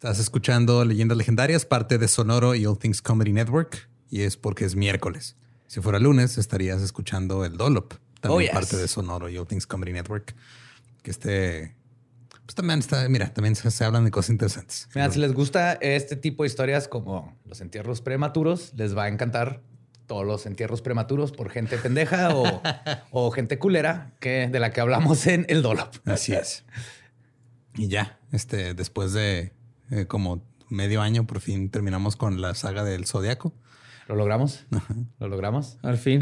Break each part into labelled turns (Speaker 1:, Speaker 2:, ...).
Speaker 1: Estás escuchando Leyendas Legendarias, parte de Sonoro y All Things Comedy Network, y es porque es miércoles. Si fuera lunes, estarías escuchando el Dolop, también
Speaker 2: Oh, yes.
Speaker 1: parte de Sonoro y All Things Comedy Network. Que este, pues también está, mira, también se, se hablan de cosas interesantes.
Speaker 2: Mira, si les gusta este tipo de historias como los entierros prematuros, les va a encantar todos los entierros prematuros por gente pendeja o, o gente culera que, de la que hablamos en el Dolop.
Speaker 1: Así es. Y ya, este, después de eh, como medio año, por fin terminamos con la saga del Zodiaco.
Speaker 2: ¿Lo logramos? ¿Lo logramos?
Speaker 3: Al fin.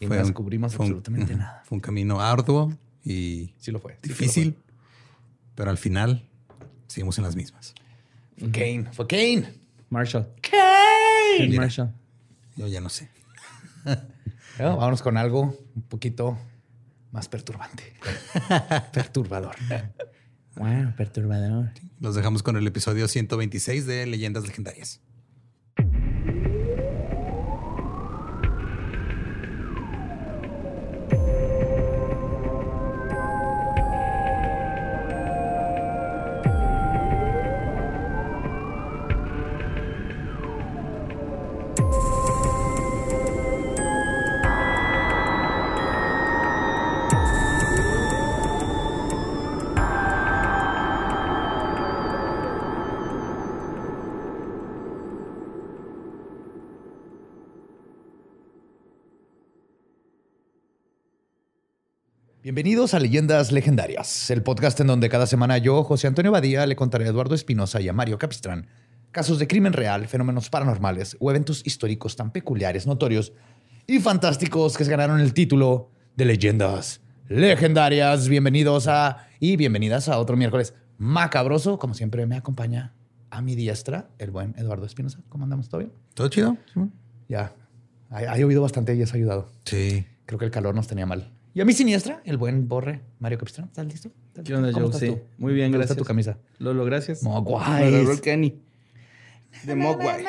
Speaker 2: Y
Speaker 1: Fue
Speaker 2: no
Speaker 1: un-
Speaker 2: descubrimos
Speaker 1: fue un-
Speaker 2: absolutamente
Speaker 1: ujú,
Speaker 2: nada.
Speaker 1: Fue un camino arduo y
Speaker 2: Sí lo fue. sí que lo
Speaker 1: difícil, pero al final seguimos en las mismas.
Speaker 2: fue. Fue Kane. Fue Kane.
Speaker 3: Marshall.
Speaker 2: Kane.
Speaker 3: Mira. Marshall.
Speaker 1: Yo ya no sé.
Speaker 2: Bueno, vámonos con algo un poquito más perturbante. Perturbador.
Speaker 3: Wow, perturbador.
Speaker 1: Los dejamos con el episodio 126 de Leyendas Legendarias.
Speaker 2: Bienvenidos a Leyendas Legendarias, el podcast en donde cada semana yo, José Antonio Badía, le contaré a Eduardo Espinosa y a Mario Capistrán casos de crimen real, fenómenos paranormales o eventos históricos tan peculiares, notorios y fantásticos que se ganaron el título de Leyendas Legendarias. Bienvenidos a y bienvenidas a otro miércoles macabroso. Como siempre me acompaña a mi diestra el buen Eduardo Espinosa. ¿Cómo andamos? ¿Todo bien?
Speaker 1: ¿Todo chido? Simón?
Speaker 2: Ya, ha, ha llovido bastante y eso ha ayudado.
Speaker 1: Sí.
Speaker 2: Creo que el calor nos tenía mal. Y a mi siniestra, el buen Borre, Mario Capistrán. ¿Estás listo? ¿Estás
Speaker 3: ¿Qué onda, Joe? Sí.
Speaker 2: tú?
Speaker 3: Muy bien, gracias.
Speaker 2: tu camisa.
Speaker 3: Lolo, gracias. Logró el Kenny. De Mogwai.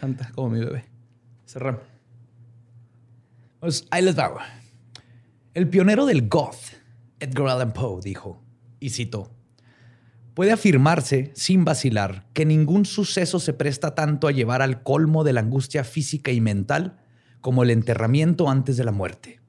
Speaker 3: Canta como mi bebé. Cerramos.
Speaker 2: Pues ahí les va. El pionero del goth, Edgar Allan Poe, dijo, y citó, puede afirmarse sin vacilar que ningún suceso se presta tanto a llevar al colmo de la angustia física y mental como el enterramiento antes de la muerte.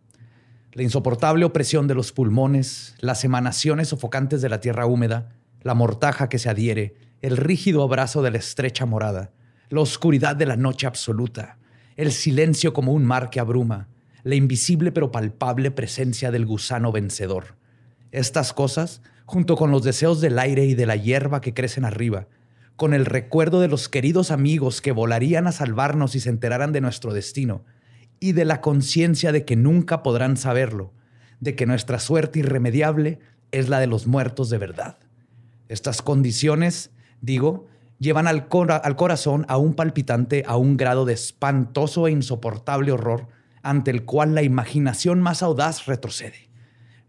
Speaker 2: La insoportable opresión de los pulmones, las emanaciones sofocantes de la tierra húmeda, la mortaja que se adhiere, el rígido abrazo de la estrecha morada, la oscuridad de la noche absoluta, el silencio como un mar que abruma, la invisible pero palpable presencia del gusano vencedor. Estas cosas, junto con los deseos del aire y de la hierba que crecen arriba, con el recuerdo de los queridos amigos que volarían a salvarnos si se enteraran de nuestro destino, y de la conciencia de que nunca podrán saberlo, de que nuestra suerte irremediable es la de los muertos de verdad. Estas condiciones, digo, llevan al, al corazón a un palpitante a un grado de espantoso e insoportable horror ante el cual la imaginación más audaz retrocede.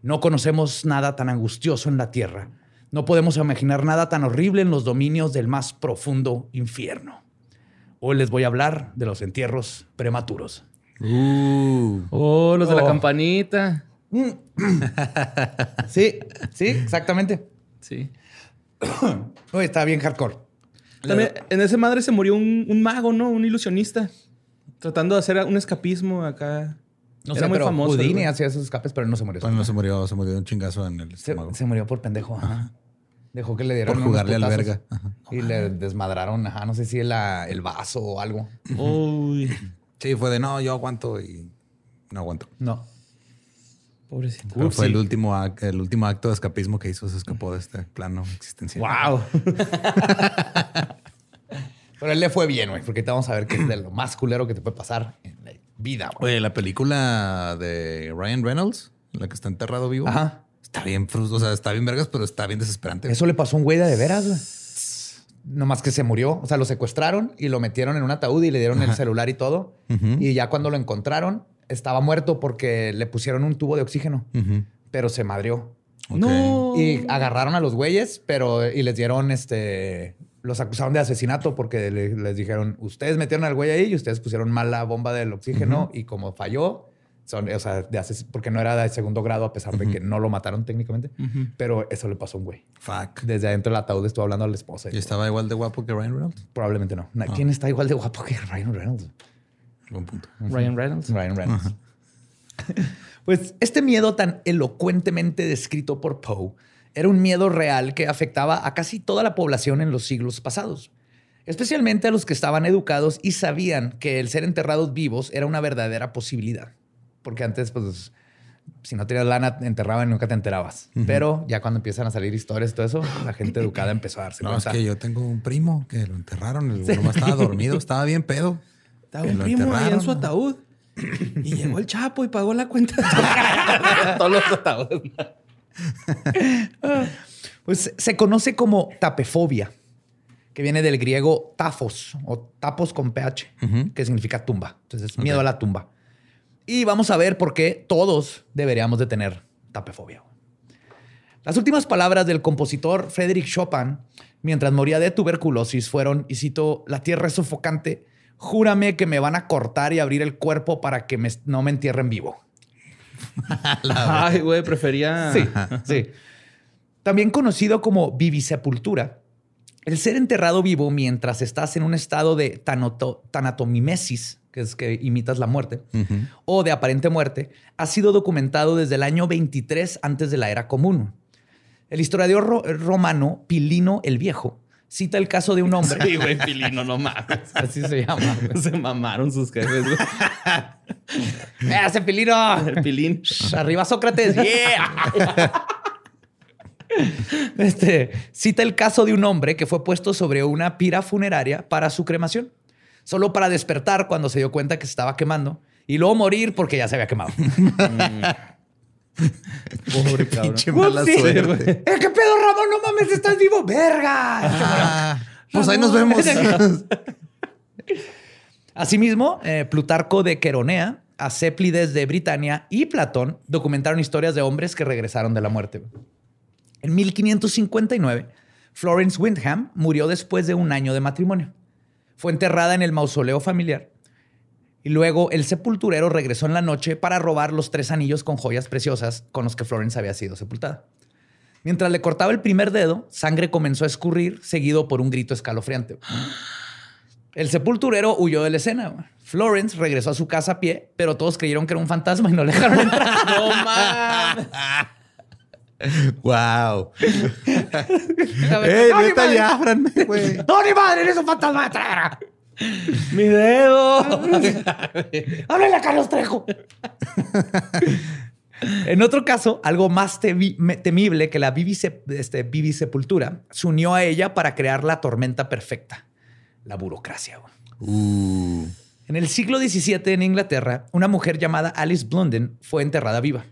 Speaker 2: No conocemos nada tan angustioso en la tierra. No podemos imaginar nada tan horrible en los dominios del más profundo infierno. Hoy les voy a hablar de los entierros prematuros.
Speaker 1: Uh,
Speaker 3: Oh, los de la
Speaker 2: Oh.
Speaker 3: campanita.
Speaker 2: Sí, sí, exactamente.
Speaker 3: Sí.
Speaker 2: Uy, está bien hardcore.
Speaker 3: También en ese madre se murió un, un mago, ¿no? Un ilusionista. Tratando de hacer un escapismo acá.
Speaker 2: No
Speaker 3: Era
Speaker 2: sé,
Speaker 3: muy
Speaker 2: pero
Speaker 3: famoso. el
Speaker 2: Houdini hacía esos escapes, pero no se murió.
Speaker 1: bueno, se murió, se murió de un chingazo en el
Speaker 2: se,
Speaker 1: estómago.
Speaker 2: se murió por pendejo. ajá. Dejó que le dieran
Speaker 1: Por
Speaker 2: unos
Speaker 1: jugarle al verga. Ajá.
Speaker 2: Y le desmadraron, ajá, no sé si la- el vaso o algo.
Speaker 3: Uy.
Speaker 1: Sí, fue de no, yo aguanto y no aguanto.
Speaker 2: No.
Speaker 3: Pobrecito.
Speaker 1: Pero fue el último, el último acto de escapismo que hizo, se escapó de este plano existencial.
Speaker 3: Wow.
Speaker 2: Pero él le fue bien, güey, porque te vamos a ver que es de lo más culero que te puede pasar vida, güey.
Speaker 1: Oye, la película de Ryan Reynolds, la que está enterrado vivo,
Speaker 2: Ajá.
Speaker 1: está bien o sea, está bien vergas, pero está bien desesperante.
Speaker 2: Eso le pasó a un güey de de veras, güey. Nomás que se murió. O sea, lo secuestraron y lo metieron en un ataúd y le dieron el celular y todo. Y ya cuando lo encontraron, estaba muerto porque le pusieron un tubo de oxígeno, pero se madrió.
Speaker 1: Ok.
Speaker 3: No.
Speaker 2: Y agarraron a los güeyes, pero y les dieron este. Los acusaron de asesinato porque le- les dijeron: Ustedes metieron al güey ahí y ustedes pusieron mal la bomba del oxígeno y como falló, Son, o sea, de porque no era de segundo grado, a pesar de que no lo mataron técnicamente. Pero eso le pasó a un güey.
Speaker 1: Fuck.
Speaker 2: Desde adentro del ataúd estuvo hablando a la esposa.
Speaker 1: ¿Y estaba igual de guapo que Ryan Reynolds?
Speaker 2: Probablemente no. Na- ¿Quién está igual de guapo que Ryan Reynolds?
Speaker 1: Buen punto.
Speaker 3: Ryan Reynolds.
Speaker 2: Ryan Reynolds. pues este miedo tan elocuentemente descrito por Poe era un miedo real que afectaba a casi toda la población en los siglos pasados, especialmente a los que estaban educados y sabían que el ser enterrados vivos era una verdadera posibilidad. Porque antes, pues, si no tenías lana, te enterraban y nunca te enterabas. Pero ya cuando empiezan a salir historias y todo eso, la gente educada empezó a darse
Speaker 1: No, es
Speaker 2: cuenta.
Speaker 1: que yo tengo un primo que lo enterraron. El nomás estaba dormido, estaba bien pedo.
Speaker 3: Estaba un
Speaker 1: lo
Speaker 3: primo ahí en su ataúd. Y llegó el Chapo y pagó la cuenta. Todos los ataúdes.
Speaker 2: Pues se conoce como tapefobia, que viene del griego tafos o tapos con ph, que significa tumba. Entonces, miedo a la tumba. Y vamos a ver por qué todos deberíamos de tener tapefobia. Las últimas palabras del compositor Frédéric Chopin, mientras moría de tuberculosis, fueron, y cito, la tierra es sofocante, júrame que me van a cortar y abrir el cuerpo para que me- no me entierren vivo.
Speaker 3: Ay, güey, prefería.
Speaker 2: Sí, sí. También conocido como vivisepultura, el ser enterrado vivo mientras estás en un estado de tanoto- tanatomimesis, que es que imitas la muerte, o de aparente muerte, ha sido documentado desde el año 23 antes de la era común. El historiador ro- romano Pilino el Viejo cita el caso de un hombre,
Speaker 3: Sí, güey, Pilino, no mames.
Speaker 2: así se llama. güey.
Speaker 3: Se mamaron sus jefes, güey.
Speaker 2: ¡Eh, ¡Ese Pilino!
Speaker 3: El Pilín.
Speaker 2: Arriba Sócrates, yeah. Este, cita el caso de un hombre que fue puesto sobre una pira funeraria para su cremación, solo para despertar cuando se dio cuenta que se estaba quemando y luego morir porque ya se había quemado.
Speaker 3: Pobre cabrón.
Speaker 1: Pinche mala
Speaker 2: Upsi.
Speaker 1: suerte.
Speaker 2: ¡Eh, qué pedo, Ramón! ¡No mames, estás vivo! ¡Verga!
Speaker 1: Ah, pues ahí nos vemos.
Speaker 2: Asimismo, eh, Plutarco de Queronea, Acéplides de Britania y Platón documentaron historias de hombres que regresaron de la muerte. En 1559, Florence Windham murió después de un año de matrimonio. Fue enterrada en el mausoleo familiar y luego el sepulturero regresó en la noche para robar los tres anillos con joyas preciosas con los que Florence había sido sepultada. Mientras le cortaba el primer dedo, sangre comenzó a escurrir, seguido por un grito escalofriante. El sepulturero huyó de la escena. Florence regresó a su casa a pie, pero todos creyeron que era un fantasma y no le dejaron entrar.
Speaker 3: No mames.
Speaker 1: wow. ¡Ey, güey!
Speaker 2: ¡No, ni madre! ¡Eres un fantasma!
Speaker 3: Mi dedo.
Speaker 2: ¡Háblale a Carlos Trejo! en otro caso, algo más temible que la vivice- este, se unió a ella para crear la tormenta perfecta, la burocracia.
Speaker 1: Uh,
Speaker 2: En el siglo XVII en Inglaterra, una mujer llamada Alice Blunden fue enterrada viva.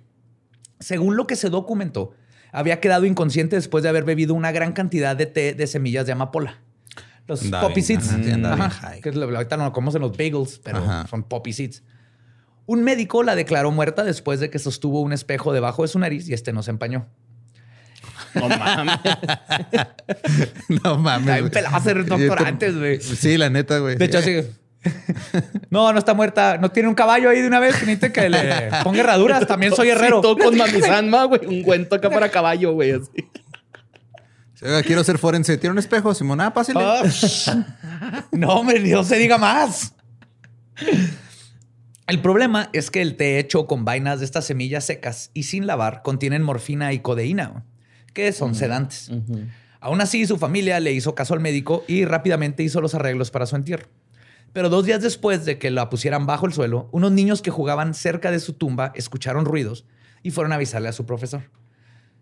Speaker 2: Según lo que se documentó, había quedado inconsciente después de haber bebido una gran cantidad de té de semillas de amapola. Los
Speaker 1: Andaba
Speaker 2: poppy
Speaker 1: bien,
Speaker 2: seeds.
Speaker 1: ajá, sí, andaba bien
Speaker 2: Ajá,
Speaker 1: high.
Speaker 2: que es lo- ahorita no lo comemos en los bagels, pero
Speaker 1: Ajá.
Speaker 2: son poppy seeds. Un médico la declaró muerta después de que sostuvo un espejo debajo de su nariz y este no se empañó.
Speaker 3: No mames.
Speaker 1: no mames.
Speaker 2: Ay,
Speaker 1: güey.
Speaker 2: pelado a ser doctorantes, güey.
Speaker 1: Sí, la neta, güey.
Speaker 2: De hecho, así. No, no está muerta. No tiene un caballo ahí de una vez. Necesita que le ponga herraduras. También soy herrero.
Speaker 3: Sí, todo con mamizanma, güey. Un cuento acá para caballo, güey. Así.
Speaker 1: Quiero ser forense. ¿Tiene un espejo, Simón? Ah, pásale.
Speaker 2: Ah, no, hombre, no se diga más. El problema es que el té hecho con vainas de estas semillas secas y sin lavar contienen morfina y codeína, que son sedantes. Aún así, su familia le hizo caso al médico y rápidamente hizo los arreglos para su entierro. Pero dos días después de que la pusieran bajo el suelo, unos niños que jugaban cerca de su tumba escucharon ruidos y fueron a avisarle a su profesor.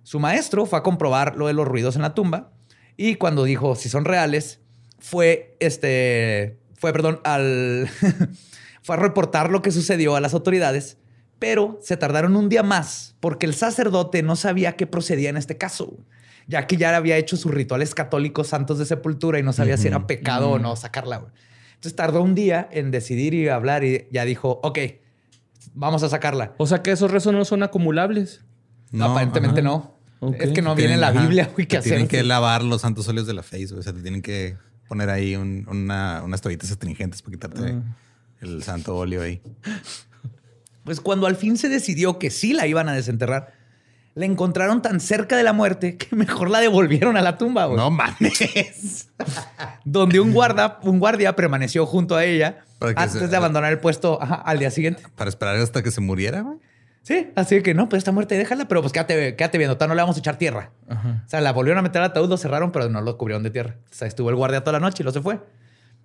Speaker 2: Su maestro fue a comprobar lo de los ruidos en la tumba y cuando dijo si son reales, fue este, fue, perdón, al, fue a reportar lo que sucedió a las autoridades, pero se tardaron un día más porque el sacerdote no sabía qué procedía en este caso, ya que ya había hecho sus rituales católicos santos de sepultura y no sabía si era pecado o no sacarla. Entonces tardó un día en decidir y hablar y ya dijo, ok, vamos a sacarla.
Speaker 3: O sea que esos rezos no son acumulables.
Speaker 1: No,
Speaker 2: Aparentemente
Speaker 1: ajá.
Speaker 2: no. Es que no viene en la Biblia, güey, que
Speaker 1: te Tienen
Speaker 2: hacer.
Speaker 1: que lavar los santos óleos de la face, güey. O sea, te tienen que poner ahí un- una- unas toallitas astringentes para quitarte
Speaker 2: Ah.
Speaker 1: el santo óleo ahí.
Speaker 2: Pues cuando al fin se decidió que sí la iban a desenterrar, la encontraron tan cerca de la muerte que mejor la devolvieron a la tumba, güey.
Speaker 1: No mames.
Speaker 2: Donde un, guarda, un guardia permaneció junto a ella antes
Speaker 1: se-
Speaker 2: de abandonar el puesto ajá, al día siguiente.
Speaker 1: Para esperar hasta que se muriera, güey.
Speaker 2: Sí, así que no, pues está muerta, déjala, pero pues quédate, quédate viendo, no le vamos a echar tierra. O sea, la volvieron a meter al ataúd, lo cerraron, pero no lo cubrieron de tierra. O sea, estuvo el guardia toda la noche y lo se fue.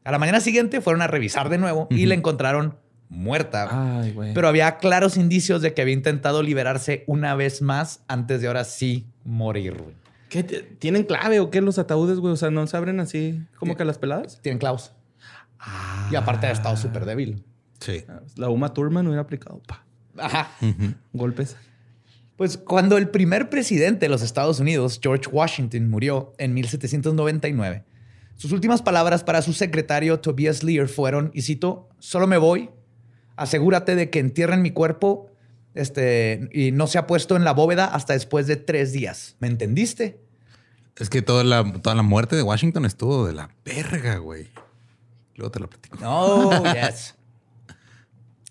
Speaker 2: A la mañana siguiente fueron a revisar de nuevo y la encontraron muerta.
Speaker 3: Ay, güey.
Speaker 2: Pero había claros indicios de que había intentado liberarse una vez más antes de ahora sí morir. güey.
Speaker 3: ¿Qué? ¿Tienen clave o qué los ataúdes, güey? O sea, ¿no se abren así como que a las peladas?
Speaker 2: Tienen clavos. Y aparte ha estado súper débil.
Speaker 1: Sí.
Speaker 3: La Uma Thurman hubiera aplicado pa,
Speaker 2: Ajá.
Speaker 3: golpes.
Speaker 2: Pues cuando el primer presidente de los Estados Unidos, George Washington, murió en 1799, sus últimas palabras para su secretario Tobias Lear fueron, y cito, solo me voy, asegúrate de que entierren mi cuerpo este, y no se ha puesto en la bóveda hasta después de tres días. ¿Me entendiste?
Speaker 1: Es que toda la, toda la muerte de Washington estuvo de la verga, güey. Luego te lo platico.
Speaker 2: No, yes.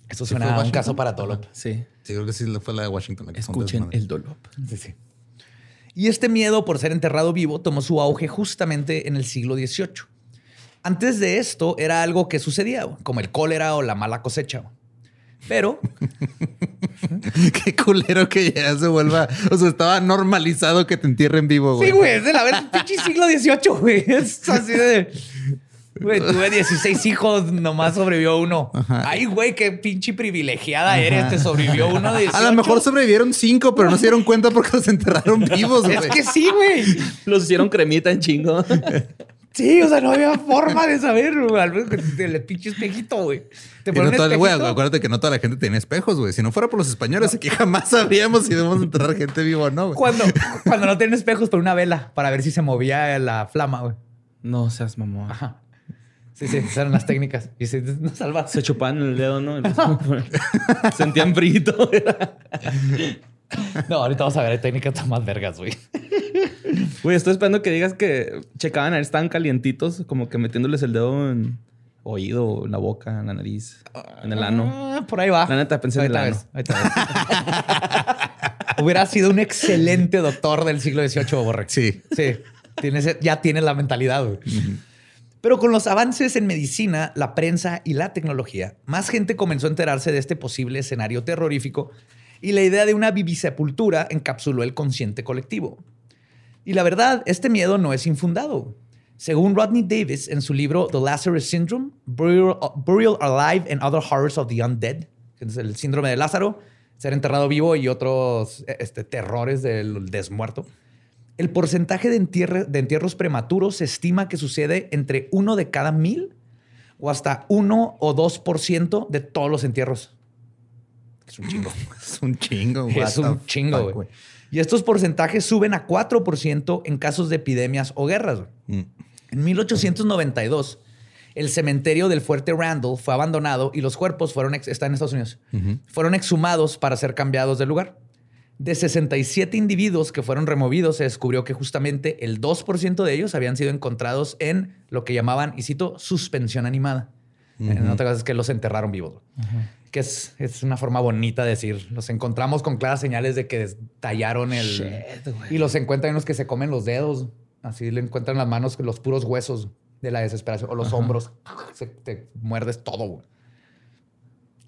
Speaker 2: Eso
Speaker 1: ¿Sí
Speaker 2: suena
Speaker 1: fue
Speaker 2: a un caso para Tolop.
Speaker 3: Sí.
Speaker 1: Sí, creo que sí fue la de Washington. la que
Speaker 3: Escuchen el dolop.
Speaker 2: Sí, sí. Y este miedo por ser enterrado vivo tomó su auge justamente en el siglo XVIII. Antes de esto era algo que sucedía, como el cólera o la mala cosecha. Pero
Speaker 1: Qué culero que ya se vuelva. O sea, estaba normalizado que te entierren vivo, güey.
Speaker 2: sí, güey, es de la vez pinche siglo XVIII, güey. Es así de. Güey, tuve 16 hijos, nomás sobrevivió uno. Ay, güey, qué pinche privilegiada eres, te sobrevivió uno de 18.
Speaker 1: A lo mejor sobrevivieron cinco, pero no se dieron cuenta porque los enterraron vivos, güey.
Speaker 2: Es que sí, güey.
Speaker 3: Los hicieron cremita en chingo.
Speaker 2: Sí, o sea, no había forma de saber, güey. Al menos El pinche espejito, güey. Te ponen
Speaker 1: no
Speaker 2: espejito.
Speaker 1: acuérdate que no toda la gente tiene espejos, güey. Si no fuera por los españoles, aquí jamás sabríamos si debemos enterrar gente viva o no, güey.
Speaker 2: Cuando, cuando no tienen espejos, por una vela para ver si se movía la flama, güey.
Speaker 3: No seas mamón.
Speaker 2: Ajá. Sí, sí, esas eran las técnicas. Y se no salvas.
Speaker 3: Se chupaban el dedo, ¿no? Sentían frito.
Speaker 2: No, ahorita vamos a ver técnicas más vergas, güey.
Speaker 3: Güey, estoy esperando que digas que checaban a ver, estaban calientitos, como que metiéndoles el dedo en oído, en la boca, en la nariz, en el ano.
Speaker 2: Ah, por ahí va.
Speaker 3: La neta, pensé en el ano.
Speaker 2: ves, ves. Hubiera sido un excelente doctor del siglo XVIII, Borre.
Speaker 1: Sí.
Speaker 2: Sí. Tienes, ya tienes la mentalidad, güey. Pero con los avances en medicina, la prensa y la tecnología, más gente comenzó a enterarse de este posible escenario terrorífico y la idea de una vivisepultura encapsuló el consciente colectivo. Y la verdad, este miedo no es infundado. Según Rodney Davis en su libro The Lazarus Syndrome, Burial, Alive and Other Horrors of the Undead, el síndrome de Lázaro, ser enterrado vivo y otros este, terrores del desmuerto, el porcentaje de, entierre- de entierros prematuros se estima que sucede entre uno de cada mil o hasta uno o dos por ciento de todos los entierros. Es un chingo.
Speaker 1: Es un chingo, güey.
Speaker 2: es un chingo, güey. Y estos porcentajes suben a 4% en casos de epidemias o guerras.
Speaker 1: Mm.
Speaker 2: En 1892, el cementerio del Fuerte Randall fue abandonado y los cuerpos fueron, está en Estados Unidos, fueron exhumados para ser cambiados de lugar. De 67 individuos que fueron removidos, se descubrió que justamente el 2% de ellos habían sido encontrados en lo que llamaban, y cito, suspensión animada. En otras cosas es que los enterraron vivos. Que es, es una forma bonita de decir, los encontramos con claras señales de que tallaron el...
Speaker 3: Shit,
Speaker 2: y los encuentran unos que se comen los dedos. Así le encuentran las manos, los puros huesos de la desesperación. O los hombros. Se- te muerdes todo, güey.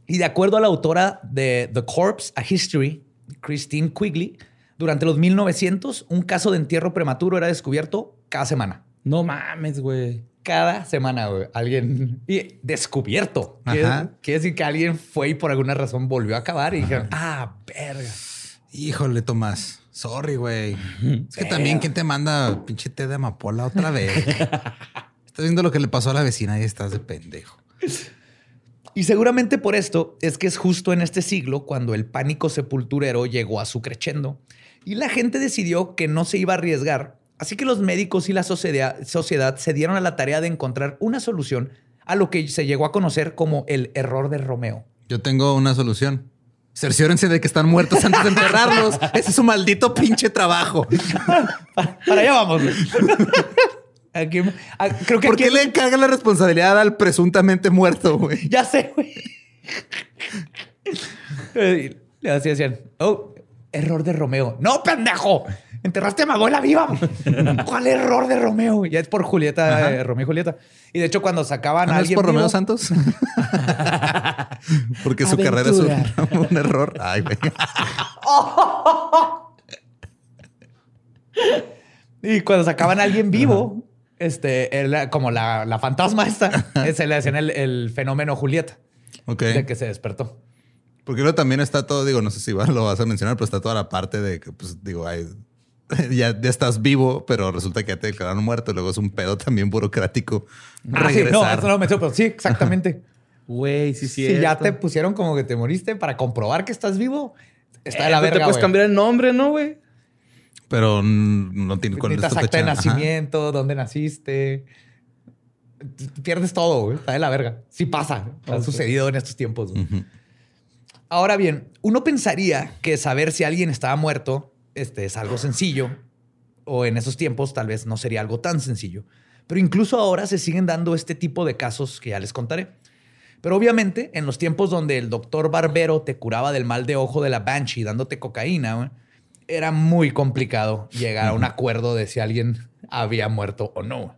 Speaker 2: Y de acuerdo a la autora de The Corpse, A History, Christine Quigley, durante los 1900, un caso de entierro prematuro era descubierto cada semana.
Speaker 3: No mames, güey.
Speaker 2: Cada semana, güey. Alguien... Y descubierto. Quiere, decir que alguien fue y por alguna razón volvió a acabar y dijeron, ah, verga.
Speaker 1: Híjole, Tomás. Sorry, güey. Es que también, ¿quién te manda pinche té de amapola otra vez? Estás viendo lo que le pasó a la vecina y estás de pendejo.
Speaker 2: Y seguramente por esto es que es justo en este siglo cuando el pánico sepulturero llegó a su crescendo y la gente decidió que no se iba a arriesgar. Así que los médicos y la sociedad, sociedad se dieron a la tarea de encontrar una solución a lo que se llegó a conocer como el error de Romeo.
Speaker 1: Yo tengo una solución. Cerciórense de que están muertos antes de enterrarlos. Ese es su maldito pinche trabajo.
Speaker 2: Para allá vamos. creo que
Speaker 1: ¿Por qué le encargan la responsabilidad al presuntamente muerto, güey?
Speaker 2: Ya sé, güey. Eh, Le así decían, oh, error de Romeo. No, pendejo. Enterraste a mi abuela viva. ¿Cuál error de Romeo? Ya es por Julieta, eh, Romeo y Julieta. Y de hecho, cuando sacaban
Speaker 1: ¿Ah,
Speaker 2: a
Speaker 1: ¿No es
Speaker 2: alguien
Speaker 1: por Romeo Santos? Porque su carrera es un, un error. Ay, güey.
Speaker 2: Y cuando sacaban a alguien vivo, este, era como la, la fantasma esta, eh, se le hacían el, el fenómeno Julieta,
Speaker 1: Ok.
Speaker 2: de que se despertó.
Speaker 1: Porque luego también está todo, digo, no sé si lo vas a mencionar, pero está toda la parte de que, pues, digo, hay, ya, ya estás vivo, pero resulta que ya te declararon muerto. Luego es un pedo también burocrático.
Speaker 2: Ah, sí, no,
Speaker 1: regresar.
Speaker 2: eso no me pero sí, exactamente.
Speaker 3: Güey, sí, sí.
Speaker 2: si ya te pusieron como que te moriste para comprobar que estás vivo, está de la
Speaker 3: Eh, Te
Speaker 2: verga,
Speaker 3: puedes
Speaker 2: güey.
Speaker 3: cambiar el nombre, ¿no, güey?
Speaker 1: Pero no tiene cuál es
Speaker 2: Necesitas
Speaker 1: tu
Speaker 2: acta de
Speaker 1: fecha. Ajá.
Speaker 2: nacimiento, dónde naciste. Pierdes todo, güey. Está de la verga. Sí pasa. Ha sucedido en estos tiempos. Ahora bien, uno pensaría que saber si alguien estaba muerto este, es algo sencillo, o en esos tiempos tal vez no sería algo tan sencillo. Pero incluso ahora se siguen dando este tipo de casos que ya les contaré. Pero obviamente, en los tiempos donde el doctor Barbero te curaba del mal de ojo de la Banshee dándote cocaína, güey, era muy complicado llegar a un acuerdo de si alguien había muerto o no.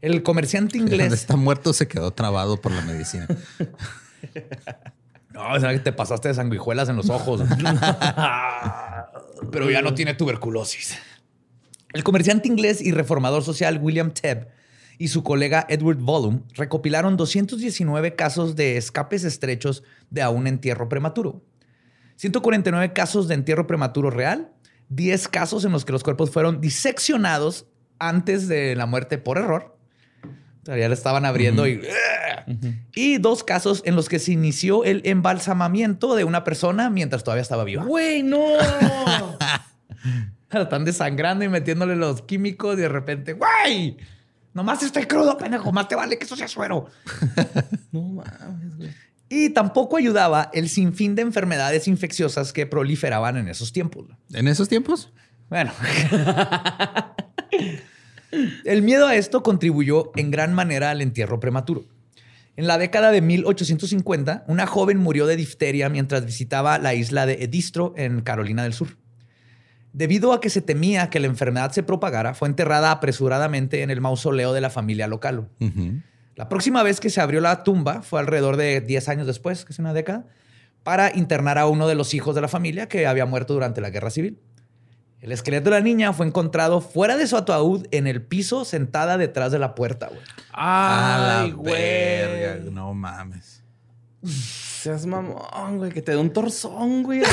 Speaker 2: El comerciante
Speaker 1: Donde
Speaker 2: inglés.
Speaker 1: está muerto se quedó trabado por la medicina.
Speaker 2: No, o sea, que te pasaste de sanguijuelas en los ojos. Pero ya no tiene tuberculosis. El comerciante inglés y reformador social William Tebb y su colega Edward Volum recopilaron 219 casos de escapes estrechos de a un entierro prematuro. 149 casos de entierro prematuro real, 10 casos en los que los cuerpos fueron diseccionados antes de la muerte por error. Ya le estaban abriendo y y dos casos en los que se inició el embalsamamiento de una persona mientras todavía estaba viva.
Speaker 3: Güey, no.
Speaker 2: La están desangrando y metiéndole los químicos y de repente, ¡güey! Nomás estoy crudo, pendejo. Más te vale que eso sea suero.
Speaker 3: no mames, güey.
Speaker 2: Y tampoco ayudaba el sinfín de enfermedades infecciosas que proliferaban en esos tiempos.
Speaker 1: ¿En esos tiempos?
Speaker 2: Bueno. El miedo a esto contribuyó en gran manera al entierro prematuro. En la década de 1850, una joven murió de difteria mientras visitaba la isla de Edistro en Carolina del Sur. Debido a que se temía que la enfermedad se propagara, fue enterrada apresuradamente en el mausoleo de la familia local. La próxima vez que se abrió la tumba fue alrededor de 10 años después, que es una década, para internar a uno de los hijos de la familia que había muerto durante la guerra civil. El esqueleto de la niña fue encontrado fuera de su ataúd en el piso, sentada detrás de la puerta. güey.
Speaker 3: Ay,
Speaker 1: la
Speaker 3: güey.
Speaker 1: verga, No mames.
Speaker 3: Seas mamón, güey, que te dé un torzón, güey.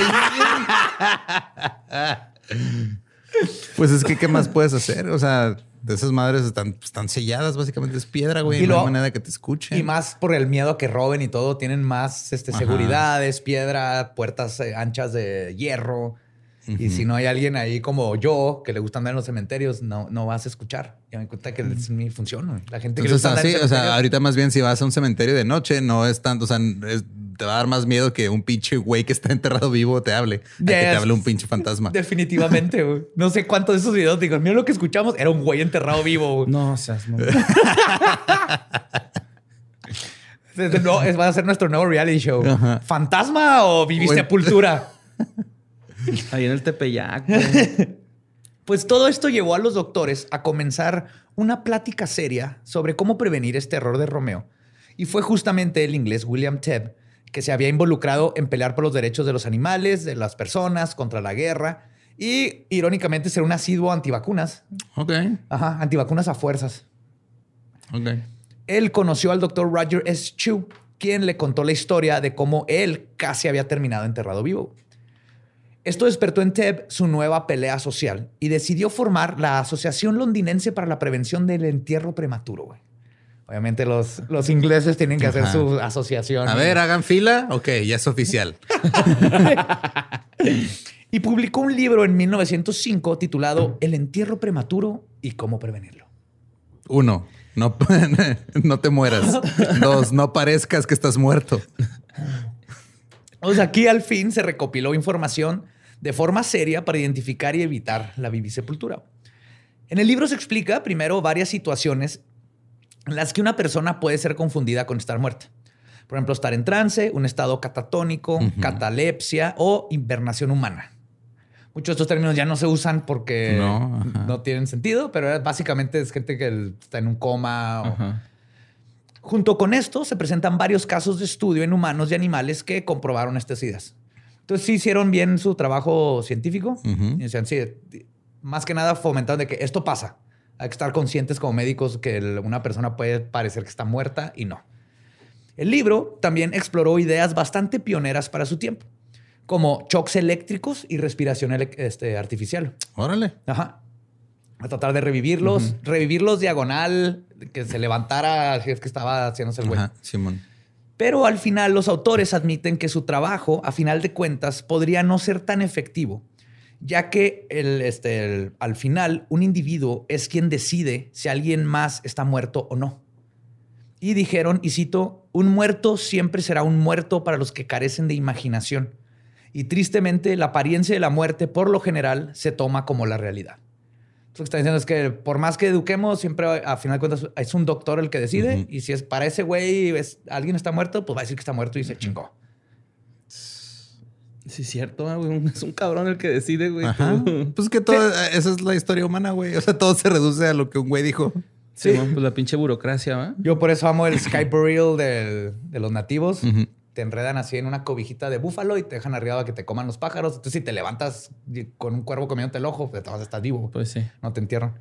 Speaker 1: Pues es que, ¿qué más puedes hacer? O sea, de esas madres están, están selladas, básicamente es piedra, güey.
Speaker 2: Y
Speaker 1: no hay manera que te escuchen.
Speaker 2: Y más por el miedo a que roben y todo, tienen más este,
Speaker 1: Ajá.
Speaker 2: seguridades, piedra, puertas eh, anchas de hierro. Y si no hay alguien ahí como yo que le gusta andar en los cementerios, no, no vas a escuchar. Ya me cuenta que es mi función. güey. La gente que le
Speaker 1: Entonces,
Speaker 2: gusta andar en
Speaker 1: así, o sea, ahorita más bien si vas a un cementerio de noche, no es tanto, o sea, es- te va a dar más miedo que un pinche güey que está enterrado vivo te hable, a que te hable un pinche fantasma.
Speaker 2: Definitivamente, güey. No sé cuántos de esos videos digo, mira lo que escuchamos, era un güey enterrado vivo. güey.
Speaker 3: no, seas
Speaker 2: no, es- va a ser nuestro nuevo reality show.
Speaker 1: Ajá.
Speaker 2: ¿Fantasma o viviste sepultura?
Speaker 3: Ahí en el Tepeyac, güey.
Speaker 2: Pues todo esto llevó a los doctores a comenzar una plática seria sobre cómo prevenir este error de Romeo. Y fue justamente el inglés William Tebb que se había involucrado en pelear por los derechos de los animales, de las personas, contra la guerra y, irónicamente, ser un asiduo antivacunas.
Speaker 1: Ok,
Speaker 2: Ajá, antivacunas a fuerzas.
Speaker 1: ok.
Speaker 2: Él conoció al doctor Roger S. Chu, quien le contó la historia de cómo él casi había terminado enterrado vivo. Esto despertó en Tebb su nueva pelea social y decidió formar la Asociación Londinense para la Prevención del Entierro Prematuro. güey. Obviamente los, los ingleses tienen que hacer su asociación.
Speaker 1: A ver, hagan fila. Ok, ya es oficial.
Speaker 2: Y publicó un libro en 1905 titulado El entierro prematuro y cómo prevenirlo.
Speaker 1: Uno, no, no te mueras. Dos, no parezcas que estás muerto.
Speaker 2: O sea, aquí al fin se recopiló información de forma seria para identificar y evitar la vivisepultura. En el libro se explica primero varias situaciones en las que una persona puede ser confundida con estar muerta. Por ejemplo, estar en trance, un estado catatónico, catalepsia o invernación humana. Muchos de estos términos ya no se usan porque no, tienen sentido, pero básicamente es gente que está en un coma. Junto con esto se presentan varios casos de estudio en humanos y animales que comprobaron estas ideas. Entonces sí hicieron bien su trabajo científico. y decían, sí, más que nada fomentaron de que esto pasa. Hay que estar conscientes como médicos que una persona puede parecer que está muerta y no. El libro también exploró ideas bastante pioneras para su tiempo, como shocks eléctricos y respiración este, artificial.
Speaker 1: Órale.
Speaker 2: Ajá. A tratar de revivirlos, revivirlos diagonal, que se levantara si es que estaba haciéndose el güey. Ajá,
Speaker 1: Simón.
Speaker 2: Pero al final los autores admiten que su trabajo, a final de cuentas, podría no ser tan efectivo, ya que el, este, al final un individuo es quien decide si alguien más está muerto o no. Y dijeron, y cito, un muerto siempre será un muerto para los que carecen de imaginación. Y tristemente, la apariencia de la muerte, por lo general, se toma como la realidad. Lo que está diciendo es que por más que eduquemos, siempre a final de cuentas es un doctor el que decide. Y si es para ese güey, alguien está muerto, pues va a decir que está muerto y se chingó.
Speaker 3: Sí, es cierto, güey. Es un cabrón el que decide, güey.
Speaker 1: Pues que todo, esa es la historia humana, güey. O sea, todo se reduce a lo que un güey dijo.
Speaker 3: Sí, pues la pinche burocracia, ¿va?
Speaker 2: Yo por eso amo el Skype Burial de los nativos te enredan así en una cobijita de búfalo y te dejan arriba a que te coman los pájaros. Entonces, si te levantas con un cuervo comiéndote el ojo, pues estás vivo.
Speaker 3: Pues sí.
Speaker 2: No te entierran.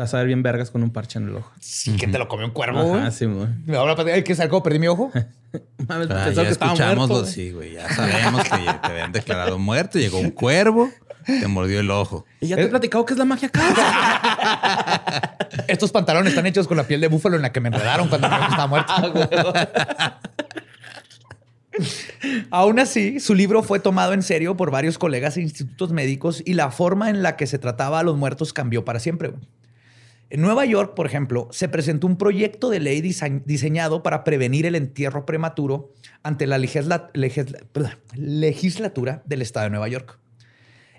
Speaker 3: Te vas a ver bien vergas con un parche en el ojo.
Speaker 2: Sí, que te lo comió un cuervo.
Speaker 3: Ah, sí, güey.
Speaker 2: Ahora, ¿qué salgo? ¿Perdí mi ojo?
Speaker 1: Mames, ah, ya que escuchamos, sí, güey. Ya sabemos que te habían declarado muerto. Llegó un cuervo, te mordió el ojo.
Speaker 3: Y ya te he platicado que es la magia acá.
Speaker 2: Estos pantalones están hechos con la piel de búfalo en la que me enredaron cuando me estaba muerto. Aún así, su libro fue tomado en serio por varios colegas e institutos médicos y la forma en la que se trataba a los muertos cambió para siempre. En Nueva York, por ejemplo, se presentó un proyecto de ley diseñado para prevenir el entierro prematuro ante la legislatura del Estado de Nueva York.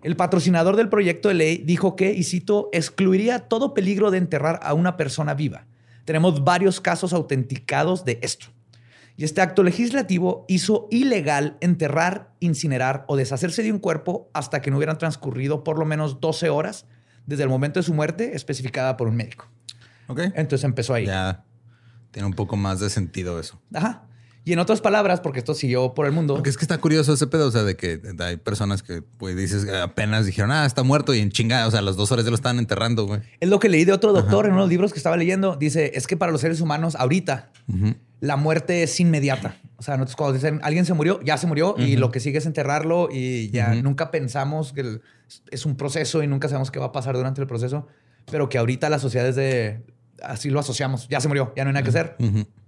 Speaker 2: El patrocinador del proyecto de ley dijo que, y cito, excluiría todo peligro de enterrar a una persona viva. Tenemos varios casos autenticados de esto. Y este acto legislativo hizo ilegal enterrar, incinerar o deshacerse de un cuerpo hasta que no hubieran transcurrido por lo menos 12 horas desde el momento de su muerte especificada por un médico.
Speaker 1: Ok.
Speaker 2: Entonces empezó ahí.
Speaker 1: Ya tiene un poco más de sentido eso.
Speaker 2: Ajá. Y en otras palabras, porque esto siguió por el mundo.
Speaker 1: Porque es que está curioso ese pedo, o sea, de que hay personas que, pues, dices, apenas dijeron, ah, está muerto y en chingada, o sea, las dos horas ya lo estaban enterrando, güey.
Speaker 2: Es lo que leí de otro doctor en unos libros que estaba leyendo. Dice, es que para los seres humanos, ahorita, la muerte es inmediata. O sea, nosotros cuando dicen, alguien se murió, ya se murió y lo que sigue es enterrarlo y ya nunca pensamos que es un proceso y nunca sabemos qué va a pasar durante el proceso, pero que ahorita las sociedades de, así lo asociamos, ya se murió, ya no hay nada que hacer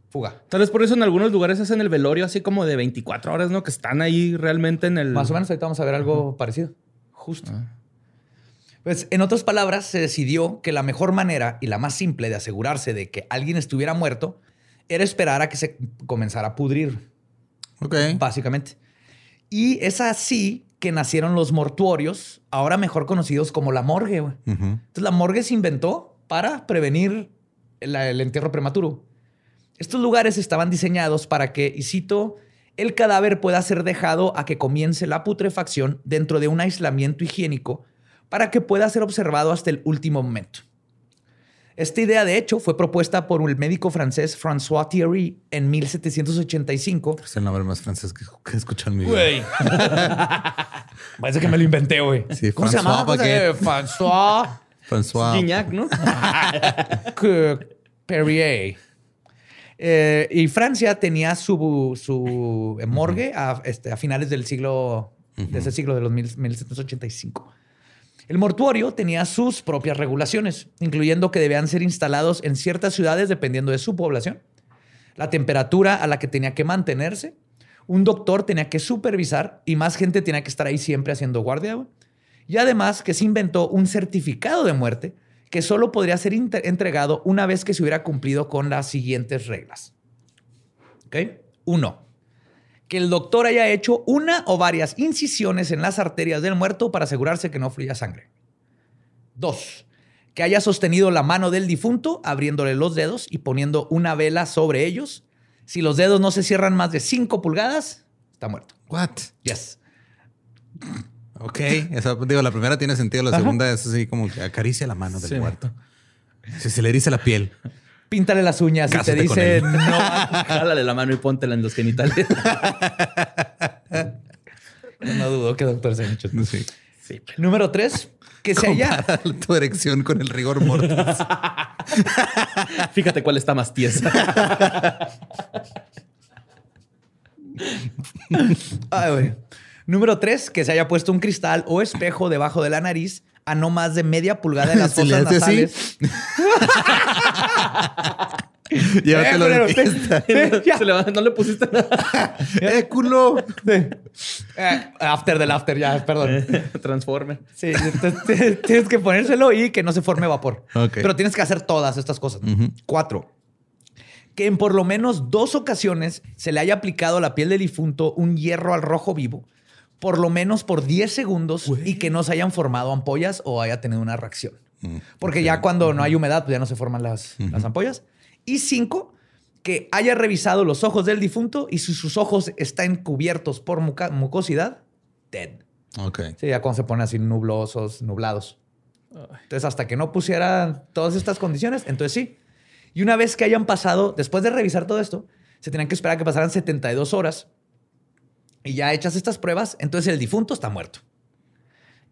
Speaker 2: fuga.
Speaker 3: Tal vez por eso en algunos lugares hacen el velorio así como de 24 horas, ¿no? Que están ahí realmente en el...
Speaker 2: Más o menos ahorita vamos a ver algo parecido. Justo. Ah. Pues en otras palabras, se decidió que la mejor manera y la más simple de asegurarse de que alguien estuviera muerto era esperar a que se comenzara a pudrir.
Speaker 1: Ok.
Speaker 2: Básicamente. Y es así que nacieron los mortuorios, ahora mejor conocidos como la morgue. Entonces la morgue se inventó para prevenir el entierro prematuro. Estos lugares estaban diseñados para que, y cito, el cadáver pueda ser dejado a que comience la putrefacción dentro de un aislamiento higiénico para que pueda ser observado hasta el último momento. Esta idea, de hecho, fue propuesta por el médico francés François Thierry en 1785.
Speaker 1: Es el nombre más francés que, he escuchado en mi vida.
Speaker 2: Parece que me lo inventé, güey.
Speaker 1: ¿Cómo se llama?
Speaker 2: François.
Speaker 1: François.
Speaker 3: Guignac, ¿no?
Speaker 2: Perrier. Eh, y Francia tenía su, su morgue a, este, a, finales del siglo, de ese siglo de los 1785. El mortuorio tenía sus propias regulaciones, incluyendo que debían ser instalados en ciertas ciudades dependiendo de su población, la temperatura a la que tenía que mantenerse, un doctor tenía que supervisar y más gente tenía que estar ahí siempre haciendo guardia. Y además que se inventó un certificado de muerte que solo podría ser entregado una vez que se hubiera cumplido con las siguientes reglas. ¿Ok? Uno, que el doctor haya hecho una o varias incisiones en las arterias del muerto para asegurarse que no fluya sangre. Dos, que haya sostenido la mano del difunto, abriéndole los dedos y poniendo una vela sobre ellos. Si los dedos no se cierran más de 5 pulgadas, está muerto.
Speaker 1: What?
Speaker 2: Yes.
Speaker 1: Ok. Esa, digo, la primera tiene sentido, la segunda es así como que acaricia la mano del
Speaker 3: Sí.
Speaker 1: muerto. Si se le eriza la piel.
Speaker 2: Píntale las uñas y te dice no.
Speaker 3: Jálale la mano y póntela en los genitales.
Speaker 2: No dudo que doctor se ha hecho.
Speaker 1: Sí.
Speaker 3: sí.
Speaker 2: Número 3. Que se haya.
Speaker 1: Tu erección con el rigor mortis.
Speaker 3: Fíjate cuál está más tiesa.
Speaker 2: Ay, güey. Número 3. Que se haya puesto un cristal o espejo debajo de la nariz a no más de media pulgada en las fosas nasales.
Speaker 1: Llévatelo
Speaker 2: Eh,
Speaker 1: de fiesta.
Speaker 2: Ya.
Speaker 3: Se le va- no le pusiste nada.
Speaker 1: ¡Eh, culo!
Speaker 2: Eh, after del after, ya, perdón.
Speaker 3: Transformer.
Speaker 2: Sí, entonces tienes que ponérselo y que no se forme vapor.
Speaker 1: Ok.
Speaker 2: Pero tienes que hacer todas estas cosas. Cuatro. Que en por lo menos dos ocasiones se le haya aplicado a la piel del difunto un hierro al rojo vivo, por lo menos por 10 segundos, y que no se hayan formado ampollas o haya tenido una reacción.
Speaker 1: Mm,
Speaker 2: Porque ya cuando no hay humedad, pues ya no se forman las, las ampollas. Y cinco, que haya revisado los ojos del difunto y si sus ojos están cubiertos por mucosidad, dead.
Speaker 1: Ok.
Speaker 2: Sí, ya cuando se ponen así nublosos, nublados. Entonces, hasta que no pusiera todas estas condiciones, entonces sí. Y una vez que hayan pasado, después de revisar todo esto, se tenían que esperar a que pasaran 72 horas. Y ya hechas estas pruebas, entonces el difunto está muerto.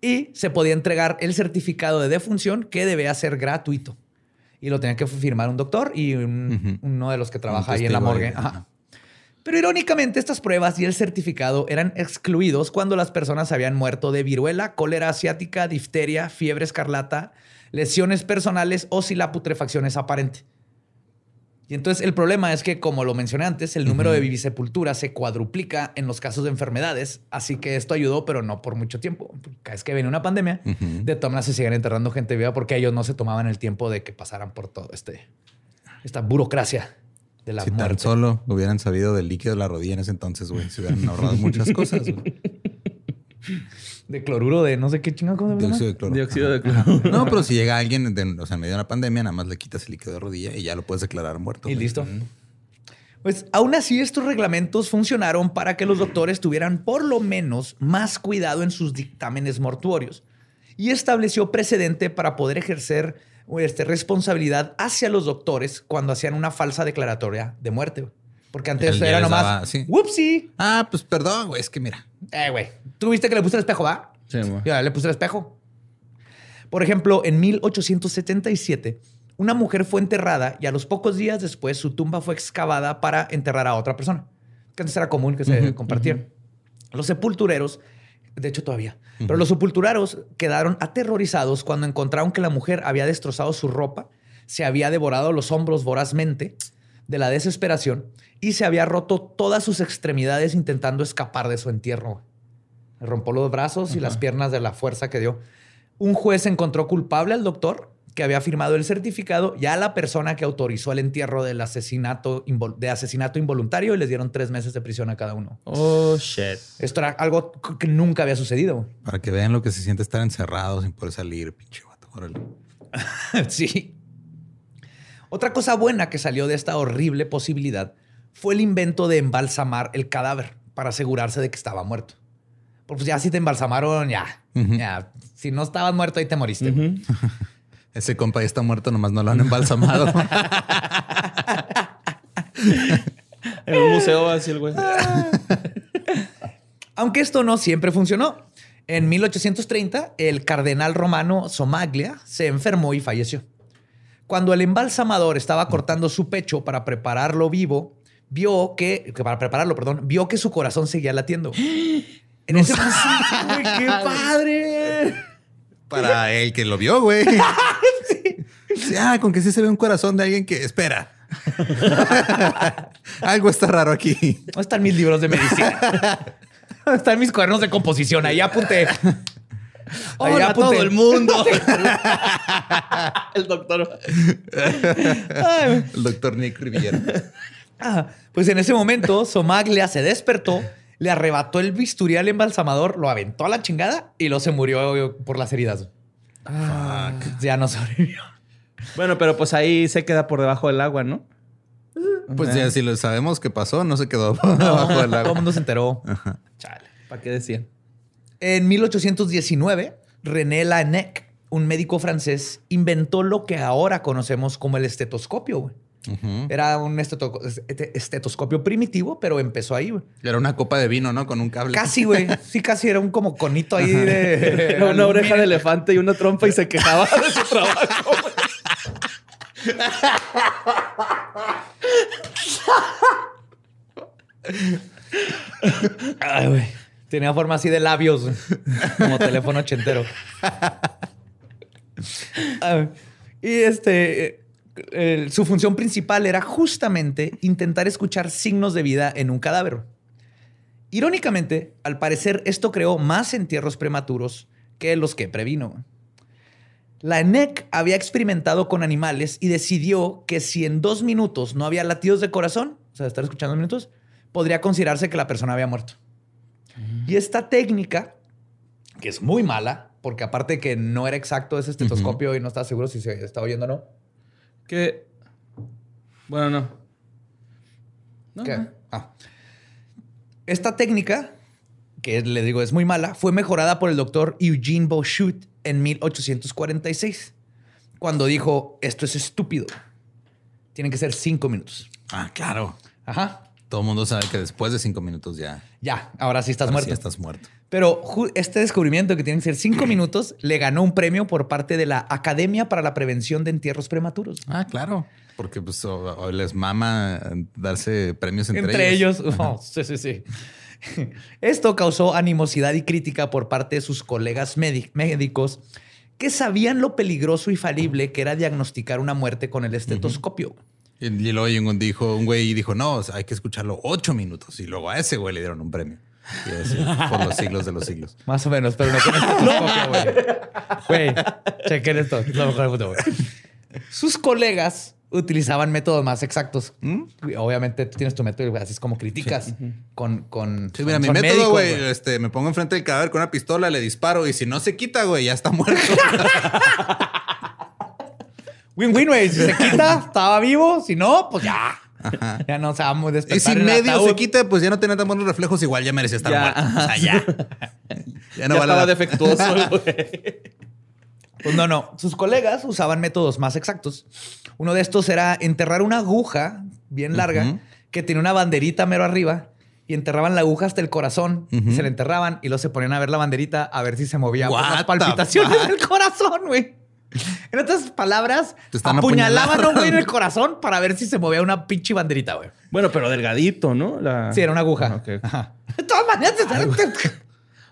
Speaker 2: Y se podía entregar el certificado de defunción que debía ser gratuito. Y lo tenía que firmar un doctor y un- uno de los que trabaja ahí en la morgue. Ajá. Pero irónicamente, estas pruebas y el certificado eran excluidos cuando las personas habían muerto de viruela, cólera asiática, difteria, fiebre escarlata, lesiones personales o si la putrefacción es aparente. Y entonces el problema es que, como lo mencioné antes, el número de vivisepulturas se cuadruplica en los casos de enfermedades, así que esto ayudó, pero no por mucho tiempo. Cada vez que viene una pandemia, de todas maneras se siguen enterrando gente viva porque ellos no se tomaban el tiempo de que pasaran por todo este esta burocracia de la
Speaker 1: Si tan solo hubieran sabido del líquido de la rodilla en ese entonces, güey, se hubieran ahorrado muchas cosas. güey.
Speaker 2: De cloruro de no sé qué se llama?
Speaker 1: Dióxido de cloro.
Speaker 3: Dióxido de
Speaker 1: Ajá.
Speaker 3: cloro.
Speaker 1: No, pero si llega alguien de- o sea, en medio de una pandemia, nada más le quitas el líquido de rodilla y ya lo puedes declarar muerto.
Speaker 2: Y
Speaker 1: güey.
Speaker 2: listo. Pues aún así estos reglamentos funcionaron para que los doctores tuvieran por lo menos más cuidado en sus dictámenes mortuorios y estableció precedente para poder ejercer este, responsabilidad hacia los doctores cuando hacían una falsa declaratoria de muerte. Porque antes
Speaker 1: El
Speaker 2: era nomás,
Speaker 1: daba- sí.
Speaker 2: ¡whoopsie!
Speaker 1: Ah, pues perdón, güey, es que mira.
Speaker 2: Eh, güey, ¿tú viste que le puse el espejo, va?
Speaker 3: Sí, güey.
Speaker 2: Ya, le puse el espejo. Por ejemplo, en 1877, una mujer fue enterrada y a los pocos días después su tumba fue excavada para enterrar a otra persona. Que antes era común que se
Speaker 1: Ujú,
Speaker 2: compartieran. Los sepultureros, de hecho todavía, pero los sepultureros quedaron aterrorizados cuando encontraron que la mujer había destrozado su ropa, se había devorado los hombros vorazmente de la desesperación y se había roto todas sus extremidades intentando escapar de su entierro. Le rompió los brazos y las piernas de la fuerza que dio. Un juez encontró culpable al doctor que había firmado el certificado y a la persona que autorizó el entierro del asesinato, de asesinato involuntario y les dieron tres meses de prisión a cada uno.
Speaker 3: Oh, shit.
Speaker 2: Esto era algo que nunca había sucedido.
Speaker 1: Para que vean lo que se siente estar encerrado sin poder salir, pinche vato. Órale.
Speaker 2: sí. Otra cosa buena que salió de esta horrible posibilidad fue el invento de embalsamar el cadáver para asegurarse de que estaba muerto. Porque pues ya si te embalsamaron, ya. Si no estabas muerto, ahí te moriste.
Speaker 1: Ese compa ya está muerto, nomás no lo han embalsamado.
Speaker 3: En un museo así el güey.
Speaker 2: Aunque esto no siempre funcionó. En 1830, el cardenal romano Somaglia se enfermó y falleció. Cuando el embalsamador estaba cortando su pecho para prepararlo vivo, vio que, que para prepararlo, perdón, vio que su corazón seguía latiendo. En ese ¡Güey, qué padre.
Speaker 1: Para el que lo vio, güey. Sí, Ah, con que sí se ve un corazón de alguien que espera. Algo está raro aquí.
Speaker 2: ¿Dónde están mis libros de medicina? ¿Dónde están mis cuadernos de composición? Ahí apunté. Ahí
Speaker 3: Hola a
Speaker 2: apunté.
Speaker 3: todo el mundo. el doctor.
Speaker 1: El doctor Nick Riviera.
Speaker 2: Ah, pues en ese momento, Somaglia se despertó, le arrebató el bisturí al embalsamador, lo aventó a la chingada y luego se murió por las heridas. Ya no sobrevivió.
Speaker 3: Bueno, pero pues ahí se queda por debajo del agua, ¿no?
Speaker 1: Pues ya si lo sabemos que pasó, no se quedó abajo del
Speaker 2: Todo el
Speaker 1: agua.
Speaker 2: mundo se enteró.
Speaker 3: Chale. ¿Para qué decían?
Speaker 2: En 1819, René Laennec, un médico francés, inventó lo que ahora conocemos como el estetoscopio. güey. Era un este- estetoscopio primitivo, pero empezó ahí. güey.
Speaker 1: Era una copa de vino, ¿no? Con un cable.
Speaker 2: Casi, güey. Sí, casi era un como conito ahí de...
Speaker 3: Era una oreja de elefante y una trompa y se quejaba de su trabajo.
Speaker 2: Ay, güey. Tenía forma así de labios, como teléfono ochentero. Ay, y este, eh, su función principal era justamente intentar escuchar signos de vida en un cadáver. Irónicamente, al parecer, esto creó más entierros prematuros que los que previno. La ENEC había experimentado con animales y decidió que si en dos minutos no había latidos de corazón, o sea, estar escuchando minutos, podría considerarse que la persona había muerto. Y esta técnica, que es muy mala, porque aparte que no era exacto ese estetoscopio y no estaba seguro si se está oyendo o no.
Speaker 3: Que. Bueno, no. No,
Speaker 2: ¿Qué? Ah. Esta técnica, que le digo es muy mala, fue mejorada por el doctor Eugene Boschut en 1846, cuando dijo, esto es estúpido. Tienen que ser cinco minutos.
Speaker 1: Ah, claro.
Speaker 2: Ajá.
Speaker 1: Todo el mundo sabe que después de cinco minutos ya,
Speaker 2: Ya, ahora sí estás
Speaker 1: ahora sí
Speaker 2: muerto.
Speaker 1: ya estás muerto.
Speaker 2: Pero este descubrimiento que tienen que ser cinco minutos le ganó un premio por parte de la Academia para la Prevención de Entierros Prematuros.
Speaker 1: Ah, claro. Porque pues o- o les mama darse premios entre,
Speaker 2: Entre, ellos. Oh, sí, sí, sí. Esto causó animosidad y crítica por parte de sus colegas médi- médicos que sabían lo peligroso y falible que era diagnosticar una muerte con el estetoscopio.
Speaker 1: Y y luego un dijo, un güey dijo, no, hay que escucharlo ocho minutos. Y luego a ese güey le dieron un premio. Y así, por los siglos de los siglos.
Speaker 2: Más o menos, pero no con estetoscopio, güey. Güey, chequen esto. Es lo mejor del mundo, güey. Sus colegas utilizaban métodos más exactos.
Speaker 1: ¿Mm?
Speaker 2: Obviamente tú tienes tu método y así es como criticas con, con...
Speaker 1: Sí, mira, mi
Speaker 2: son
Speaker 1: método, güey, este, me pongo enfrente del cadáver con una pistola, le disparo y si no se quita, güey, ya está muerto.
Speaker 2: Win-win, güey. Si se quita, estaba vivo. Si no, pues ya. Ya no se vamos a
Speaker 1: y
Speaker 2: despertar
Speaker 1: si
Speaker 2: en
Speaker 1: medio
Speaker 2: ataúd.
Speaker 1: se quita, pues ya no tenía tan buenos reflejos, igual ya merecía estar
Speaker 3: Ya.
Speaker 1: muerto. O sea, ya. Ya no
Speaker 3: ya
Speaker 1: vale
Speaker 3: estaba
Speaker 1: la-
Speaker 3: defectuoso, güey.
Speaker 2: Pues no, no. Sus colegas usaban métodos más exactos. Uno de estos era enterrar una aguja bien larga que tenía una banderita mero arriba y enterraban la aguja hasta el corazón y se la enterraban y luego se ponían a ver la banderita a ver si se movía por las palpitaciones
Speaker 1: fuck?
Speaker 2: del corazón, güey. En otras palabras,
Speaker 1: Te están
Speaker 2: apuñalaban a un güey en el corazón para ver si se movía una pinche banderita, güey.
Speaker 3: Bueno, pero delgadito, ¿no? La...
Speaker 2: Sí, era una aguja.
Speaker 3: Ah, ok.
Speaker 2: Ajá. De todas maneras,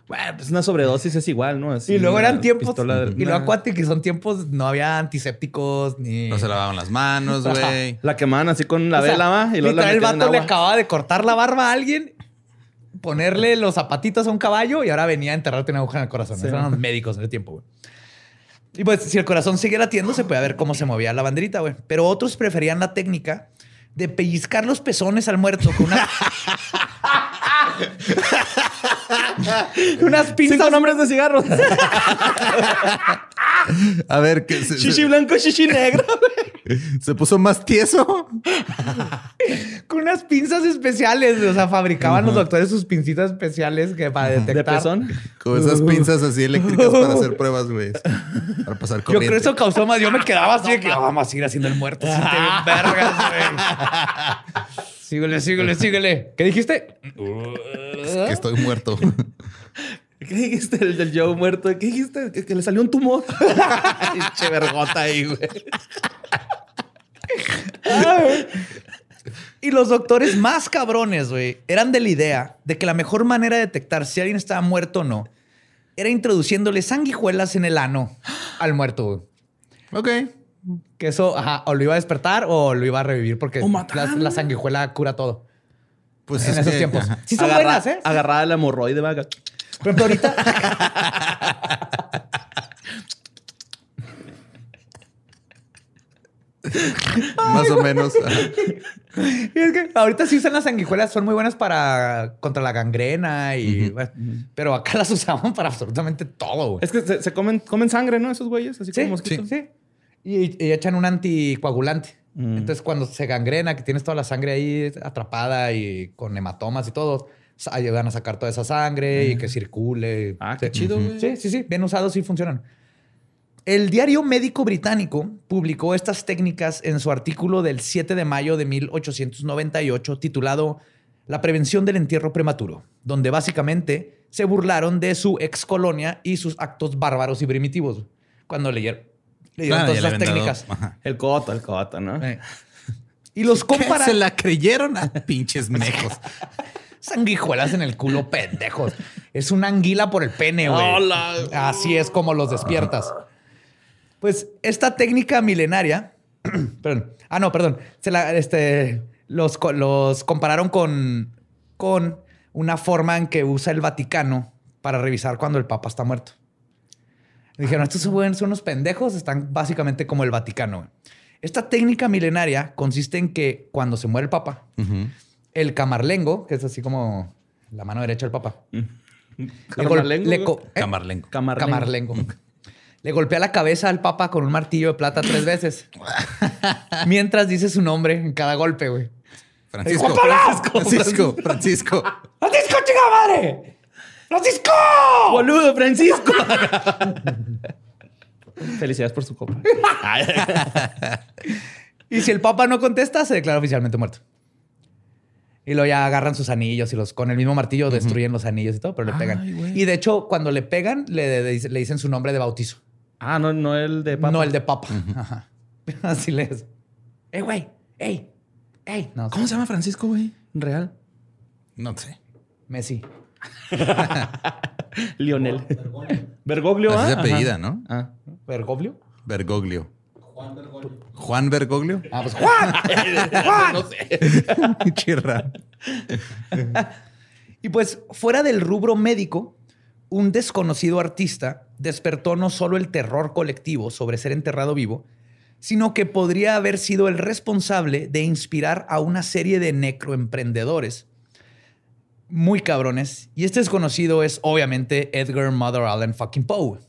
Speaker 3: Bueno, pues una sobredosis es igual, ¿no? Así,
Speaker 2: Y luego eran tiempos.
Speaker 3: de-
Speaker 2: Y luego
Speaker 3: una-
Speaker 2: acuate que son tiempos, no había antisépticos ni.
Speaker 1: No se lavaban las manos, güey.
Speaker 3: La quemaban así con la
Speaker 2: O sea,
Speaker 3: vela, ¿va? Y luego la
Speaker 2: el vato le acababa de cortar la barba a alguien, ponerle los zapatitos a un caballo y ahora venía a enterrarte una aguja en el corazón.
Speaker 3: Sí.
Speaker 2: Esos eran los médicos en ese tiempo, güey. Y pues, si el corazón seguía latiendo, se puede ver cómo se movía la banderita, güey. Pero otros preferían la técnica de pellizcar los pezones al muerto con una. unas pinzas.
Speaker 3: Cinco nombres de cigarros.
Speaker 1: A ver, que se,
Speaker 3: Shishi blanco, shishi negro.
Speaker 1: Se puso más tieso.
Speaker 2: con unas pinzas especiales. O sea, fabricaban los doctores sus pincitas especiales que para detectar.
Speaker 3: ¿De pezón?
Speaker 1: Con esas pinzas así eléctricas para hacer pruebas, güey. Para pasar
Speaker 2: Yo
Speaker 1: corriente.
Speaker 2: creo que eso causó más. Yo me quedaba así de que "Ah, vamos a seguir haciendo el muerto. Siente bien vergas, güey. Síguele, síguele, síguele. ¿Qué dijiste?
Speaker 1: que estoy muerto.
Speaker 3: ¿Qué dijiste el del Joe muerto? ¿Qué dijiste? Que, que le salió un tumor.
Speaker 1: Pinche vergota ahí, güey.
Speaker 2: Y los doctores más cabrones, güey, eran de la idea de que la mejor manera de detectar si alguien estaba muerto o no era introduciéndole sanguijuelas en el ano al muerto, güey.
Speaker 1: Ok.
Speaker 2: Que eso, ajá, o lo iba a despertar o lo iba a revivir porque la, la sanguijuela cura todo.
Speaker 1: Pues
Speaker 2: en
Speaker 1: es
Speaker 2: esos
Speaker 1: que-
Speaker 2: tiempos.
Speaker 1: ajá.
Speaker 2: Sí son
Speaker 3: Agarra-
Speaker 2: buenas, ¿eh?
Speaker 3: Agarrada la hemorroide, vaga.
Speaker 2: Por ejemplo, ahorita...
Speaker 1: Más o menos.
Speaker 2: Y es que ahorita sí usan las sanguijuelas, son muy buenas para contra la gangrena y bueno, pero acá las usaban para absolutamente todo, güey.
Speaker 3: Es que se, se comen, comen sangre, ¿no? Esos güeyes, así
Speaker 2: Sí,
Speaker 3: como mosquitos.
Speaker 2: sí. Y, y echan un anticoagulante Entonces, cuando se gangrena, que tienes toda la sangre ahí atrapada y con hematomas y todo, ayudan a sacar toda esa sangre y que circule.
Speaker 3: Ah, qué
Speaker 2: Sí.
Speaker 3: chido, güey.
Speaker 2: Sí, sí, sí. Bien usados sí funcionan. El diario médico británico publicó estas técnicas en su artículo del 7 de mayo de 1898 titulado La prevención del entierro prematuro, donde básicamente se burlaron de su ex colonia y sus actos bárbaros y primitivos cuando leyeron, leyeron
Speaker 1: Ah,
Speaker 2: todas esas técnicas.
Speaker 1: Ajá.
Speaker 3: El coto, el coto, ¿no?
Speaker 2: Eh. Y los
Speaker 1: ¿Qué?
Speaker 2: compara
Speaker 1: Se la creyeron a pinches mejos.
Speaker 2: sanguijuelas en el culo, pendejos. Es una anguila por el pene, güey.
Speaker 3: Hola.
Speaker 2: Así es como los despiertas. Pues esta técnica milenaria, perdón, ah, no, perdón, se la, este, los, los compararon con, con una forma en que usa el Vaticano para revisar cuando el Papa está muerto. Dijeron, estos son son unos pendejos, están básicamente como el Vaticano. Esta técnica milenaria consiste en que cuando se muere el Papa. El camarlengo, que es así como la mano derecha del Papa, le gol-
Speaker 3: Camarlengo,
Speaker 2: le co- ¿eh?
Speaker 1: Camarlengo.
Speaker 3: Camarlengo.
Speaker 2: Camarlengo. Le golpea la cabeza al Papa con un martillo de plata tres veces. Mientras dice su nombre en cada golpe, güey.
Speaker 1: Francisco.
Speaker 2: ¡Francisco!
Speaker 1: Francisco. Francisco.
Speaker 2: ¡Francisco, chica madre! ¡Francisco!
Speaker 3: ¡Boludo, Francisco! Felicidades por su copa.
Speaker 2: Y si el Papa no contesta, se declara oficialmente muerto. Y luego ya agarran sus anillos y los con el mismo martillo destruyen los anillos y todo, pero le pegan. Y de hecho, cuando le pegan, le, le- le dicen su nombre de bautizo.
Speaker 3: Ah, no, no el de papa.
Speaker 2: No el de Papa. Ajá. Así le es. ¡Ey, güey! ¡Ey! ¡Ey! No,
Speaker 3: ¿Cómo se llama Francisco, güey? Real.
Speaker 1: No sé.
Speaker 2: Messi.
Speaker 3: Lionel. Bergoglio,
Speaker 1: Así
Speaker 3: ¿ah?
Speaker 1: se
Speaker 3: Ajá.
Speaker 1: apellida, ¿no?
Speaker 3: Ah.
Speaker 2: ¿Bergoglio?
Speaker 1: Bergoglio. Juan Bergoglio.
Speaker 2: Ah, pues ¡Juan! ¡Juan!
Speaker 3: No sé.
Speaker 1: Chirra.
Speaker 2: Y pues, fuera del rubro médico, un desconocido artista despertó no solo el terror colectivo sobre ser enterrado vivo, sino que podría haber sido el responsable de inspirar a una serie de necroemprendedores muy cabrones. Y este desconocido es obviamente Edgar Mother Allen fucking Poe.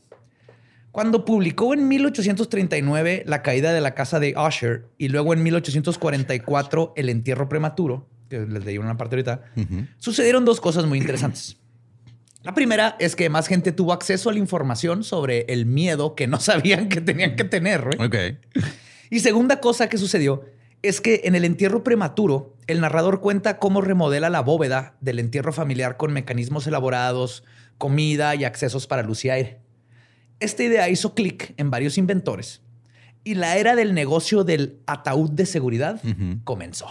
Speaker 2: Cuando publicó en 1839 La caída de la casa de Usher y luego en 1844 El entierro prematuro, que les leí una parte ahorita, sucedieron dos cosas muy interesantes. La primera es que más gente tuvo acceso a la información sobre el miedo que no sabían que tenían que tener. güey.
Speaker 1: Ok.
Speaker 2: Y segunda cosa que sucedió es que en el entierro prematuro, el narrador cuenta cómo remodela la bóveda del entierro familiar con mecanismos elaborados, comida y accesos para luz y aire. Esta idea hizo clic en varios inventores y la era del negocio del ataúd de seguridad comenzó.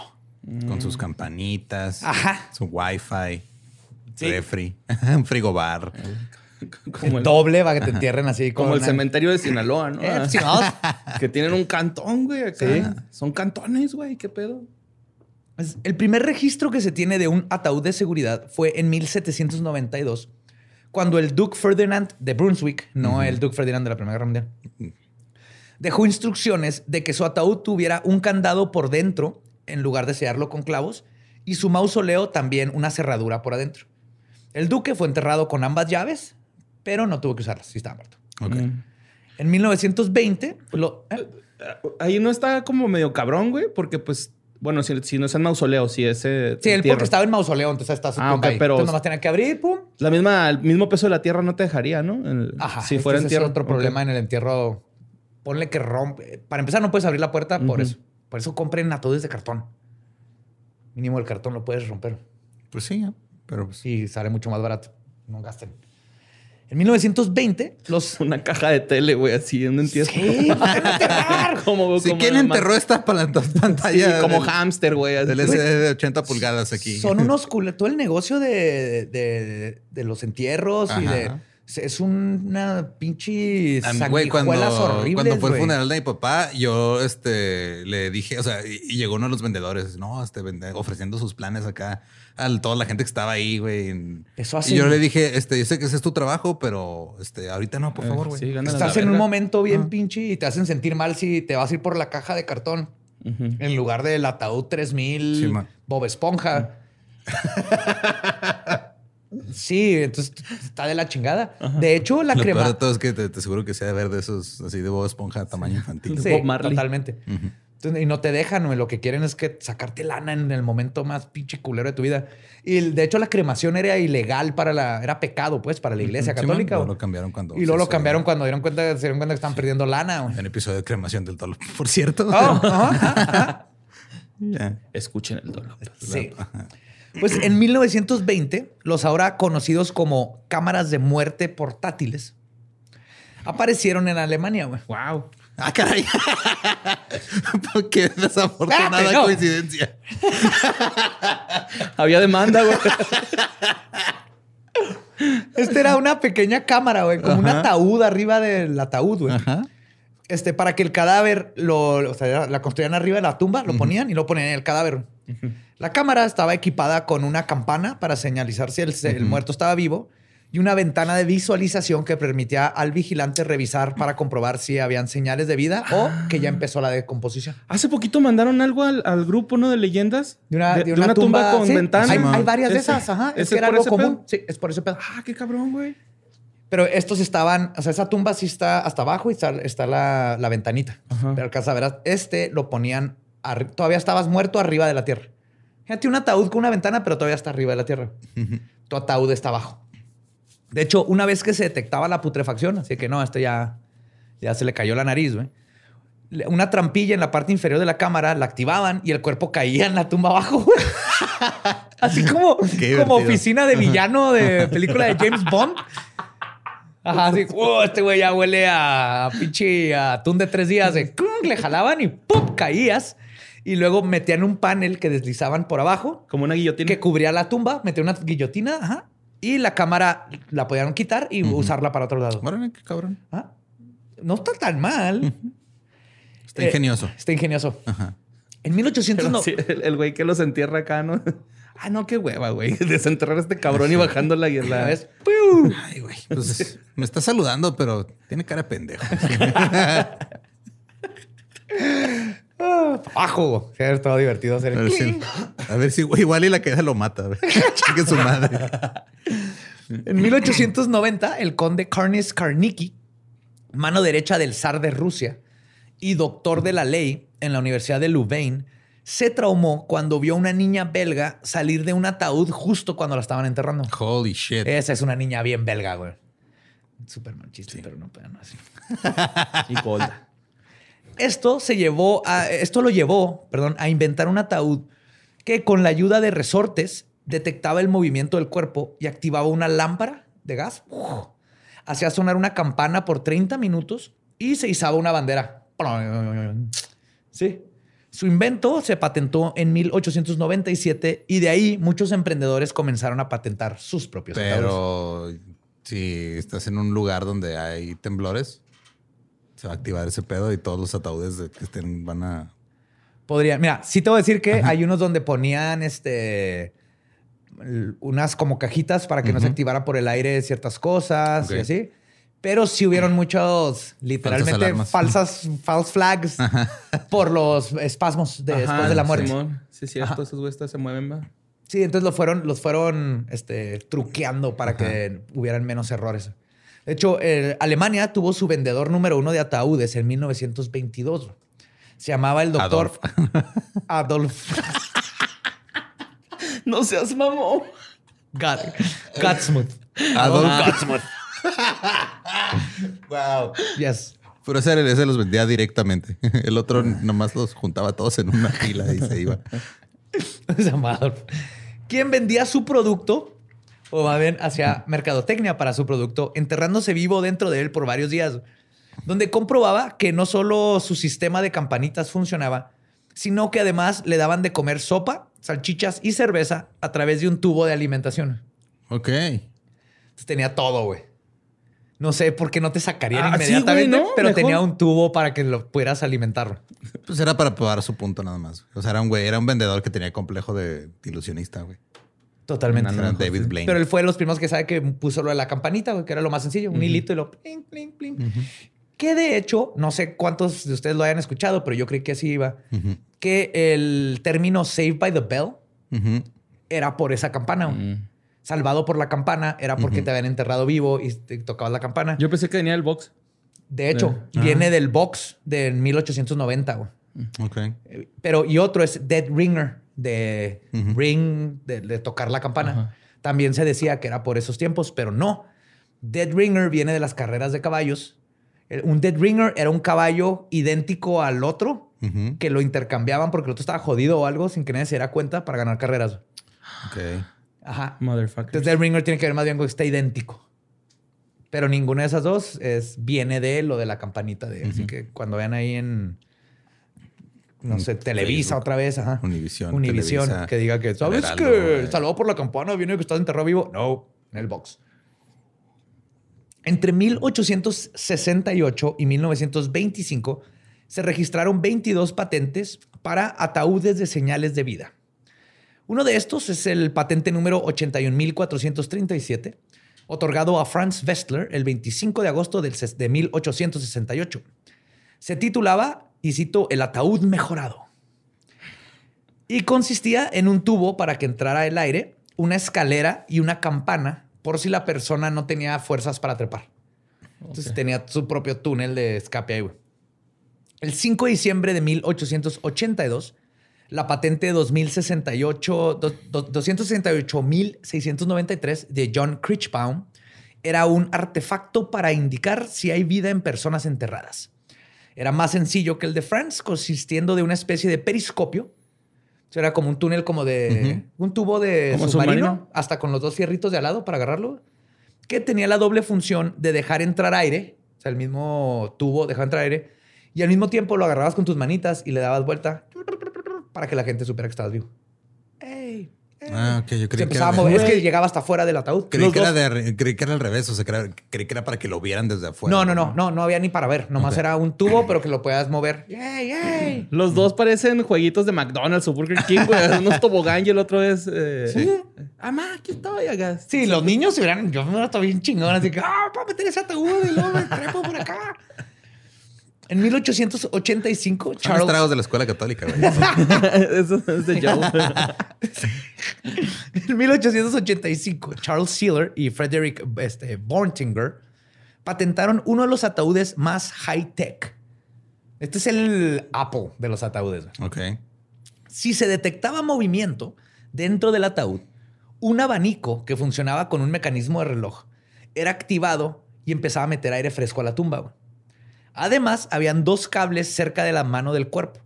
Speaker 1: Con sus campanitas.
Speaker 2: Ajá.
Speaker 1: Su wifi.
Speaker 2: Sí.
Speaker 1: Refri. un frigobar.
Speaker 3: Como el,
Speaker 2: Doble para que te entierren así
Speaker 3: como el
Speaker 2: una-
Speaker 3: cementerio de Sinaloa, ¿no?
Speaker 2: Eh, pues,
Speaker 3: que tienen un cantón, güey, acá.
Speaker 2: Sí.
Speaker 3: Son cantones, güey, qué pedo.
Speaker 2: Pues, El primer registro que se tiene de un ataúd de seguridad fue en 1792, cuando el Duke Ferdinand de Brunswick, no el Duke Ferdinand de la Primera Guerra Mundial, dejó instrucciones de que su ataúd tuviera un candado por dentro en lugar de sellarlo con clavos y su mausoleo también una cerradura por adentro. El duque fue enterrado con ambas llaves, pero no tuvo que usarlas, sí estaba muerto.
Speaker 1: Ok.
Speaker 3: Mm.
Speaker 2: En 1920, lo- ¿eh?
Speaker 3: Ahí no está como medio cabrón, güey, porque pues, bueno, si, si no es en mausoleo, si es. eh,
Speaker 2: sí, él
Speaker 3: tierra.
Speaker 2: porque estaba en mausoleo, entonces está su
Speaker 3: Ah,
Speaker 2: tumba
Speaker 3: ok,
Speaker 2: ahí.
Speaker 3: pero-
Speaker 2: Entonces nomás tenía que abrir, pum,
Speaker 3: La misma, el mismo peso de la tierra no te dejaría, ¿no? El-
Speaker 2: Ajá,
Speaker 3: si fuera
Speaker 2: que
Speaker 3: en
Speaker 2: ese es
Speaker 3: tierra.
Speaker 2: otro problema en el entierro. Ponle que rompe. Para empezar, no puedes abrir la puerta por eso. Por eso compren ataúdes de cartón. Mínimo el cartón lo puedes romper.
Speaker 1: Pues sí, pero pues,
Speaker 2: Y sale mucho más barato. No gasten. En 1920, los.
Speaker 3: Una caja de tele, güey, así en un entierro.
Speaker 2: Sí, van a enterrar.
Speaker 3: como,
Speaker 1: Si
Speaker 3: como
Speaker 1: quién enterró esta pala-
Speaker 3: Sí, como
Speaker 1: del,
Speaker 3: hámster, güey. así.
Speaker 1: del SD de 80 pulgadas aquí?
Speaker 2: Son unos culeros. Todo el negocio de, de- de los entierros y de. Es una pinche
Speaker 1: güey, cuando,
Speaker 2: horribles,
Speaker 1: cuando fue el funeral de mi papá, yo este, le dije, o sea, y, y llegó uno de los vendedores, no, este, vende- ofreciendo sus planes acá a toda la gente que estaba ahí, güey.
Speaker 2: Eso hace-
Speaker 1: Y yo le dije, este, yo sé que ese es tu trabajo, pero este, ahorita no, por
Speaker 3: Eh,
Speaker 1: favor, güey.
Speaker 3: sí,
Speaker 2: Estás en un momento bien pinche y te hacen sentir mal si te vas a ir por la caja de cartón en lugar del ataúd 3000
Speaker 1: Sí.
Speaker 2: Bob Esponja. Sí, entonces está de la chingada. De hecho, la
Speaker 1: Lo peor
Speaker 2: crema.
Speaker 1: de todo es que te, te aseguro que sea de ver de esos así de Bob Esponja tamaño infantil.
Speaker 2: Sí,
Speaker 3: Bob Marley.
Speaker 2: totalmente. Entonces, y no te dejan, güey. Lo que quieren es que sacarte lana en el momento más pinche culero de tu vida. Y de hecho, la cremación era ilegal para la, era pecado, pues, para la iglesia católica.
Speaker 1: luego
Speaker 2: güey.
Speaker 1: lo cambiaron cuando.
Speaker 2: y luego lo cambiaron cuando dieron cuenta, se dieron cuenta que estaban perdiendo lana, güey.
Speaker 1: En episodio de cremación del dolor, por cierto.
Speaker 2: Oh, ajá, ajá.
Speaker 1: Ya.
Speaker 3: Escuchen el dolor.
Speaker 2: Sí. Pues en 1920, los ahora conocidos como cámaras de muerte portátiles aparecieron en Alemania, güey.
Speaker 3: Wow.
Speaker 1: Ah, caray. Qué desafortunada
Speaker 2: no.
Speaker 1: coincidencia.
Speaker 3: Había demanda, güey.
Speaker 2: Este era una pequeña cámara, güey, como un ataúd arriba del ataúd, güey.
Speaker 1: Ajá.
Speaker 2: Este, para que el cadáver lo, o sea, la construían arriba de la tumba, lo ponían y lo ponían en el cadáver. La cámara estaba equipada con una campana para señalizar si el, el muerto estaba vivo y una ventana de visualización que permitía al vigilante revisar para comprobar si habían señales de vida o que ya empezó la decomposición.
Speaker 3: Hace poquito mandaron algo al, al grupo, ¿no? De leyendas.
Speaker 2: De una, de una tumba,
Speaker 3: con
Speaker 2: sí,
Speaker 3: ventana.
Speaker 2: Hay, varias de esas, ajá. Es que era algo común.
Speaker 3: pedo.
Speaker 2: Sí, es por ese pedo.
Speaker 3: Ah, qué cabrón, güey.
Speaker 2: Pero estos estaban, o sea, esa tumba sí está hasta abajo y está, está la, la ventanita.
Speaker 3: Ajá.
Speaker 2: Pero alcanza a ver, este lo ponían, todavía estabas muerto arriba de la tierra. Fíjate, un ataúd con una ventana, pero todavía está arriba de la tierra. Tu ataúd está abajo. De hecho, una vez que se detectaba la putrefacción, así que no, este ya, ya se le cayó la nariz, güey. Una trampilla en la parte inferior de la cámara la activaban y el cuerpo caía en la tumba abajo. Así como, como oficina de villano de película de James Bond. Ajá, así, "Uh, este güey ya huele a, a pinche atún de tres días. Le jalaban y ¡pum! caías. Y luego metían un panel que deslizaban por abajo
Speaker 3: Como una guillotina.
Speaker 2: que cubría la tumba, metían una guillotina, ajá, y la cámara la podían quitar y usarla para otro lado.
Speaker 1: Órale, qué cabrón.
Speaker 2: Ah, No está tan mal.
Speaker 1: Está
Speaker 2: Eh,
Speaker 1: ingenioso.
Speaker 2: Está ingenioso.
Speaker 1: Ajá.
Speaker 2: En 1800
Speaker 3: Pero
Speaker 2: no.
Speaker 3: sí, el, el güey que los entierra acá, ¿no? Ah, no, qué hueva, güey. Desenterrar a este cabrón y bajando la
Speaker 2: Ya
Speaker 3: la
Speaker 2: ¡piu!
Speaker 1: Ay, güey. Pues me está saludando, pero tiene cara de pendejo.
Speaker 2: Ah, Abajo. Sí, es todo divertido hacer
Speaker 1: A
Speaker 2: el
Speaker 1: ver si, a ver si igual y la queda lo mata. Chingue su madre.
Speaker 2: En 1890, el conde Karnis Karnicki, mano derecha del zar de Rusia y doctor de la ley en la Universidad de Louvain, se traumó cuando vio a una niña belga salir de un ataúd justo cuando la estaban enterrando.
Speaker 1: Holy shit.
Speaker 2: Esa es una niña bien belga, güey. Súper machista, pero no, pero no así.
Speaker 3: y Golda.
Speaker 2: Esto se llevó a, esto lo llevó, perdón, a inventar un ataúd que con la ayuda de resortes detectaba el movimiento del cuerpo y activaba una lámpara de gas. ¡Uf! Hacía sonar una campana por 30 minutos y se izaba una bandera. Sí. Su invento se patentó en 1897 y de ahí muchos emprendedores comenzaron a patentar sus propios ataúdes.
Speaker 1: Pero si estás en un lugar donde hay temblores, se va a activar ese pedo y todos los ataúdes de que estén van a.
Speaker 2: Podría, mira, sí te voy a decir que hay unos donde ponían este unas como cajitas para que no se activara por el aire ciertas cosas y así. Pero sí hubieron muchos, literalmente, falsas, false flags por los espasmos de- después de la muerte.
Speaker 3: Simón. Sí, es cierto. Esos güeyes se mueven, va.
Speaker 2: Sí, entonces lo fueron, los fueron este, truqueando para que hubieran menos errores. De hecho, eh, Alemania tuvo su vendedor número uno de ataúdes en 1922. Se llamaba el doctor Adolf
Speaker 3: No seas mamón.
Speaker 2: Gat- Gatsmuth.
Speaker 1: Adolf
Speaker 2: Gatsmuth.
Speaker 1: Wow.
Speaker 2: Yes.
Speaker 1: Pero ese, ese los vendía directamente. El otro nomás los juntaba todos en una fila y se iba.
Speaker 2: Se llama Adolf. ¿Quién vendía su producto? O más bien hacia mercadotecnia para su producto, enterrándose vivo dentro de él por varios días, donde comprobaba que no solo su sistema de campanitas funcionaba, sino que además le daban de comer sopa, salchichas y cerveza a través de un tubo de alimentación.
Speaker 1: Ok.
Speaker 2: Entonces tenía todo, güey. No sé por qué no te sacarían
Speaker 3: Ah, sí,
Speaker 2: inmediatamente,
Speaker 3: güey, ¿no?
Speaker 2: pero
Speaker 3: Mejor.
Speaker 2: tenía un tubo para que lo pudieras alimentar.
Speaker 1: Pues era para probar su punto nada más. O sea, era un güey, era un vendedor que tenía complejo de ilusionista, güey.
Speaker 2: Totalmente.
Speaker 3: No,
Speaker 1: David. Blaine.
Speaker 2: Pero él fue de los primeros que sabe que puso lo de la campanita, güey, que era lo más sencillo, un hilito y lo pling, pling, pling. Que de hecho, no sé cuántos de ustedes lo hayan escuchado, pero yo creí que así iba, que el término Saved by the Bell era por esa campana. güey.
Speaker 3: Mm.
Speaker 2: Salvado por la campana era porque te habían enterrado vivo y te tocabas la campana.
Speaker 3: Yo pensé que venía el box.
Speaker 2: De hecho, viene del box de 1890, güey.
Speaker 1: Ok.
Speaker 2: Eh, Pero, y otro es Dead Ringer, de ring, de, de tocar la campana. También se decía que era por esos tiempos, pero no. Dead Ringer viene de las carreras de caballos. El- Un Dead Ringer era un caballo idéntico al otro, que lo intercambiaban porque el otro estaba jodido o algo sin que nadie se diera cuenta para ganar carreras.
Speaker 1: Ok.
Speaker 2: Ajá.
Speaker 3: Motherfucker.
Speaker 2: Entonces, Dead Ringer tiene que ver más bien con que está idéntico. Pero ninguna de esas dos es, viene de lo de la campanita. De, Así que cuando vean ahí en, no
Speaker 1: En
Speaker 2: sé, Televisa
Speaker 1: Facebook.
Speaker 2: otra vez, ajá.
Speaker 1: Univisión,
Speaker 2: Univisión,
Speaker 1: Televisa,
Speaker 2: que diga que, ¿sabes
Speaker 1: Heraldo,
Speaker 2: que
Speaker 1: eh.
Speaker 2: salvado por la campana viene que estás enterrado vivo? No, en el box. Entre 1868 y 1925 se registraron 22 patentes para ataúdes de señales de vida. Uno de estos es el patente número 81.437, otorgado a Franz Westler el 25 de agosto de 1868. Se titulaba, y cito, El ataúd mejorado. Y consistía en un tubo para que entrara el aire, una escalera y una campana por si la persona no tenía fuerzas para trepar. Entonces tenía su propio túnel de escape ahí, güey. El 5 de diciembre de 1882, la patente 2068, do- do- 268.693 de John Critchbaum era un artefacto para indicar si hay vida en personas enterradas. Era más sencillo que el de Franz, consistiendo de una especie de periscopio. O sea, Era como un túnel como de... Un tubo de
Speaker 3: ¿Como
Speaker 2: submarino,
Speaker 3: submarino?
Speaker 2: hasta con los dos fierritos de al lado para agarrarlo, que tenía la doble función de dejar entrar aire, o sea, el mismo tubo dejaba entrar aire, y al mismo tiempo lo agarrabas con tus manitas y le dabas vuelta para que la gente supiera que estabas vivo.
Speaker 1: Ah, ok. Yo
Speaker 2: Se
Speaker 1: creí que,
Speaker 2: empezaba
Speaker 1: era
Speaker 2: a mover. Es
Speaker 1: de,
Speaker 2: que llegaba hasta fuera del ataúd.
Speaker 1: creí,
Speaker 2: Los
Speaker 1: que era de- creí que era al revés. O sea, creí, creí que era para que lo vieran desde afuera.
Speaker 2: No, no, no, no, no había ni para ver. Nomás era un tubo, pero que lo podías mover.
Speaker 3: Los dos parecen jueguitos de McDonald's o Burger King, güey. Uno es tobogán y el otro es. Eh,
Speaker 1: Sí.
Speaker 3: Amá, aquí estoy, acá.
Speaker 2: Sí, los niños se hubieran. Yo me hubiera estado bien chingón, así que, ah, para meter ese ataúd y luego me trepo por acá. En 1885,
Speaker 1: Son
Speaker 2: Charles.
Speaker 1: estragos de la escuela católica, güey.
Speaker 3: Eso es de Joe.
Speaker 2: En 1885, Charles Sealer y Frederick este, Bortinger patentaron uno de los ataúdes más high-tech. Este es el Apple de los ataúdes. güey.
Speaker 1: ok.
Speaker 2: Si se detectaba movimiento dentro del ataúd, un abanico que funcionaba con un mecanismo de reloj era activado y empezaba a meter aire fresco a la tumba. güey. Además, habían dos cables cerca de la mano del cuerpo.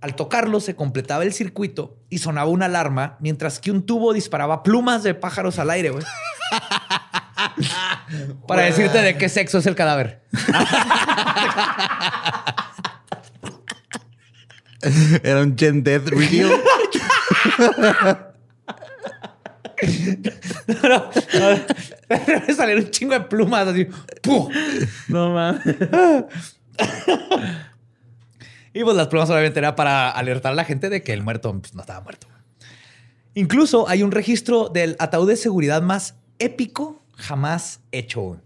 Speaker 2: Al tocarlo se completaba el circuito y sonaba una alarma, mientras que un tubo disparaba plumas de pájaros al aire, güey. Para decirte de qué sexo es el cadáver.
Speaker 1: Era un Gen Death Reveal.
Speaker 2: Debe salir un chingo de plumas así. ¡pum!
Speaker 3: No mames.
Speaker 2: Y pues las plumas obviamente era para alertar a la gente de que el muerto pues, no estaba muerto. Incluso hay un registro del ataúd de seguridad más épico jamás hecho.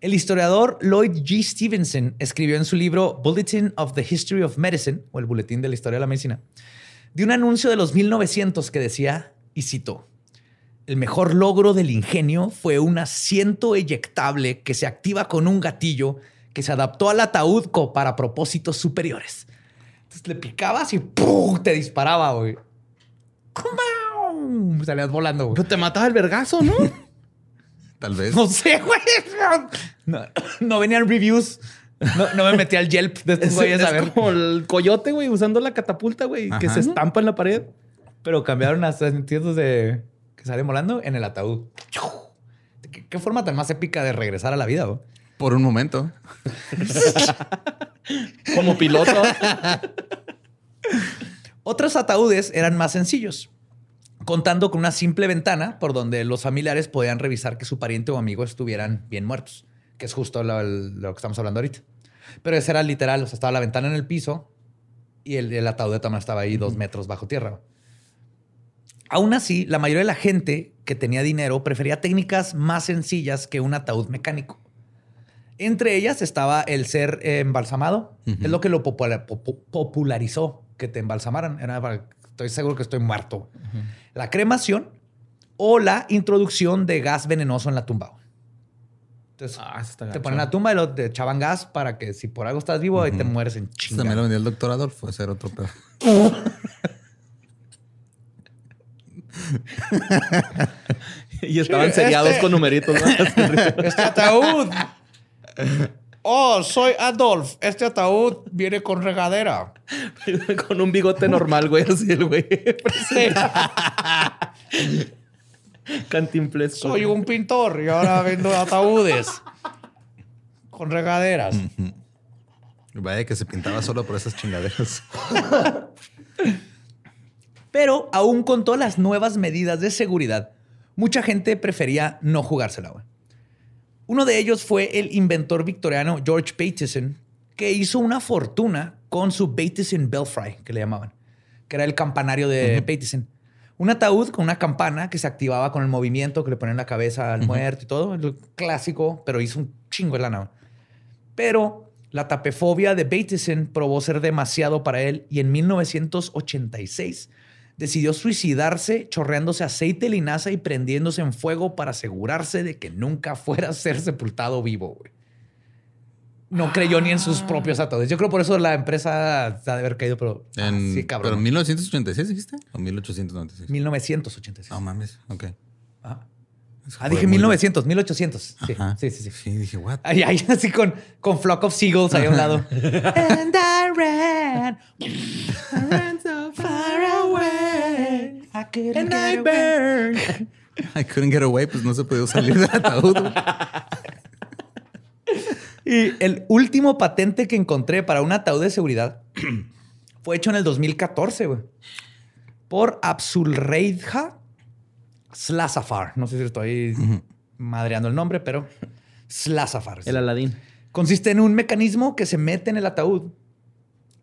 Speaker 2: El historiador Lloyd G. Stevenson escribió en su libro Bulletin of the History of Medicine, o el Boletín de la Historia de la Medicina, de un anuncio de los 1900 que decía, y cito, el mejor logro del ingenio fue un asiento eyectable que se activa con un gatillo que se adaptó al ataúd para propósitos superiores. Entonces le picabas y ¡pum! te disparaba, güey. Salías volando, güey.
Speaker 3: Pero te mataba el vergazo, ¿no?
Speaker 1: Tal vez.
Speaker 2: No sé, güey. No, no venían reviews. No, no me metí al Yelp de estos
Speaker 3: Es,
Speaker 2: güeyes a
Speaker 3: es
Speaker 2: ver.
Speaker 3: como el coyote, güey, usando la catapulta, güey, que se estampa en la pared.
Speaker 2: Pero cambiaron a sentidos de que salen volando en el ataúd. ¿Qué, qué forma tan más épica de regresar a la vida, güey?
Speaker 1: Por un momento.
Speaker 3: Como piloto.
Speaker 2: Otros ataúdes eran más sencillos, contando con una simple ventana por donde los familiares podían revisar que su pariente o amigo estuvieran bien muertos, que es justo lo, lo que estamos hablando ahorita. Pero ese era literal, o sea, estaba la ventana en el piso y el, el ataúd de estaba ahí dos metros bajo tierra. Aún así, la mayoría de la gente que tenía dinero prefería técnicas más sencillas que un ataúd mecánico. Entre ellas estaba el ser embalsamado.
Speaker 1: Ujú.
Speaker 2: Es lo que lo popula- popu- popularizó, que te embalsamaran. Era para, estoy seguro que estoy muerto. La cremación o la introducción de gas venenoso en la tumba. Entonces,
Speaker 3: Ah,
Speaker 2: te
Speaker 3: gacho.
Speaker 2: ponen la tumba y lo, te echaban gas para que si por algo estás vivo, ahí te mueres en chinga.
Speaker 1: También lo vendió el doctor Adolfo, ese era otro pedo.
Speaker 3: Y estaban
Speaker 2: Sí,
Speaker 3: seriados
Speaker 2: este-
Speaker 3: con numeritos. ¿no?
Speaker 2: Este ataúd. Oh, soy Adolf. Este ataúd viene con regadera.
Speaker 3: con un bigote normal, güey. Así el güey.
Speaker 2: Soy un pintor y ahora vendo ataúdes con regaderas.
Speaker 1: Vaya que se pintaba solo por esas chingaderas.
Speaker 2: Pero aún con todas las nuevas medidas de seguridad, mucha gente prefería no jugársela. güey. Uno de ellos fue el inventor victoriano George Bateson, que hizo una fortuna con su Bateson Belfry, que le llamaban, que era el campanario de Bateson. Un ataúd con una campana que se activaba con el movimiento que le ponían en la cabeza al muerto y todo. El clásico, pero hizo un chingo de lana. güey. Pero la tapefobia de Bateson probó ser demasiado para él y en 1986 decidió suicidarse chorreándose aceite linaza y prendiéndose en fuego para asegurarse de que nunca fuera a ser sepultado vivo. güey. No creyó ni en sus propios ataúdes. Yo creo por eso la empresa ha de haber caído, pero ah,
Speaker 1: En,
Speaker 2: sí, cabrón.
Speaker 1: ¿Pero en 1986 dijiste? ¿O 1896?
Speaker 2: 1986.
Speaker 1: No mames, ok.
Speaker 2: Ah,
Speaker 1: fue
Speaker 2: dije
Speaker 1: muy-
Speaker 2: 1900, 1800. Sí,
Speaker 1: Ajá.
Speaker 2: sí, sí, sí.
Speaker 1: Sí, dije, what?
Speaker 2: Ahí, ahí, así con, con Flock of Seagulls ahí a un lado. And I ran, I ran so far away. I couldn't get away.
Speaker 1: I couldn't get away, pues no se podía salir del ataúd.
Speaker 2: Y el último patente que encontré para un ataúd de seguridad fue hecho en el 2014, güey. Por Absulreidja Slasafar. No sé si estoy madreando el nombre, pero Slasafar.
Speaker 3: El Aladín.
Speaker 2: Consiste en un mecanismo que se mete en el ataúd.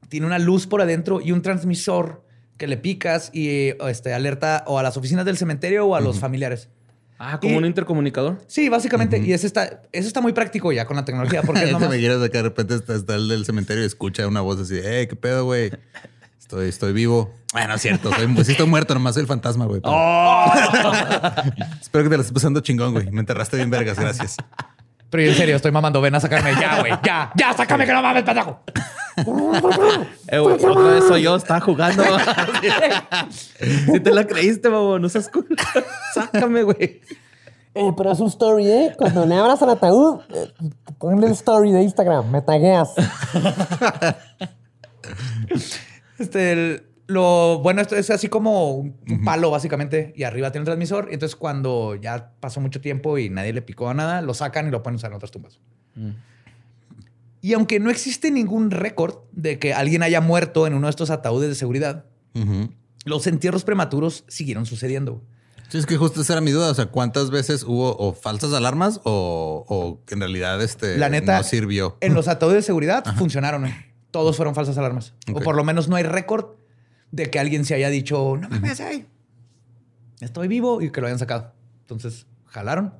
Speaker 2: Tiene una luz por adentro y un transmisor que le picas y este, alerta o a las oficinas del cementerio o a los familiares.
Speaker 3: Ah, como
Speaker 2: Y-
Speaker 3: un intercomunicador.
Speaker 2: Sí, básicamente. Y ese está, eso está muy práctico ya con la tecnología porque es nomás-
Speaker 1: me quieres de que de repente está, está el del cementerio y escucha una voz así, eh, qué pedo, güey. Estoy, estoy vivo. Bueno, es cierto, soy, sí estoy muerto, nomás soy el fantasma, güey. pero- Espero que te la estés pasando chingón, güey. Me enterraste bien vergas, gracias.
Speaker 2: Pero en serio, estoy mamando. Ven a sacarme ya, güey. Ya, ya, sácame que no mames, pendejo.
Speaker 3: Eh, güey, otra vez soy yo, estaba jugando. si te la creíste, babo, no seas cool. Sácame, güey.
Speaker 4: Eh, pero es un story, ¿eh? Cuando le abras al ataúd, eh, ponle el story de Instagram, me tagueas.
Speaker 2: Este, el- lo bueno, esto es así como un palo, básicamente, y arriba tiene un transmisor. Y entonces, cuando ya pasó mucho tiempo y nadie le picó a nada, lo sacan y lo pueden usar en otras tumbas. Y aunque no existe ningún récord de que alguien haya muerto en uno de estos ataúdes de seguridad, los entierros prematuros siguieron sucediendo.
Speaker 1: Sí, es que justo esa era mi duda. O sea, ¿cuántas veces hubo o falsas alarmas o, en realidad este
Speaker 2: La neta,
Speaker 1: no sirvió?
Speaker 2: En los ataúdes de seguridad funcionaron. güey. Todos fueron falsas alarmas. O por lo menos no hay récord de que alguien se haya dicho, no mames, ey, estoy vivo y que lo hayan sacado. Entonces, jalaron.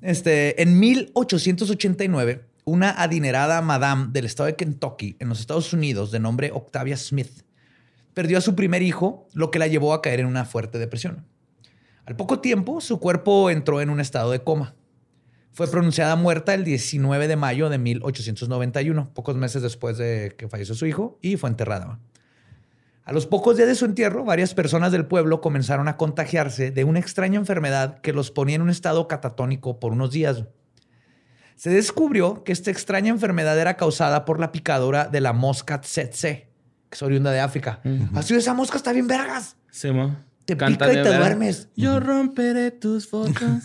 Speaker 2: Este, en 1889, una adinerada madame del estado de Kentucky, en los Estados Unidos, de nombre Octavia Smith, perdió a su primer hijo, lo que la llevó a caer en una fuerte depresión. Al poco tiempo, su cuerpo entró en un estado de coma. Fue pronunciada muerta el 19 de mayo de 1891, pocos meses después de que falleció su hijo, y fue enterrada. A los pocos días de su entierro, varias personas del pueblo comenzaron a contagiarse de una extraña enfermedad que los ponía en un estado catatónico por unos días. Se descubrió que esta extraña enfermedad era causada por la picadura de la mosca tsetse, que es oriunda de África. Así esa mosca está bien vergas.
Speaker 3: Sí, mo.
Speaker 2: Te
Speaker 3: Canta
Speaker 2: pica y te
Speaker 3: ver-
Speaker 2: duermes.
Speaker 3: Yo romperé tus fotos.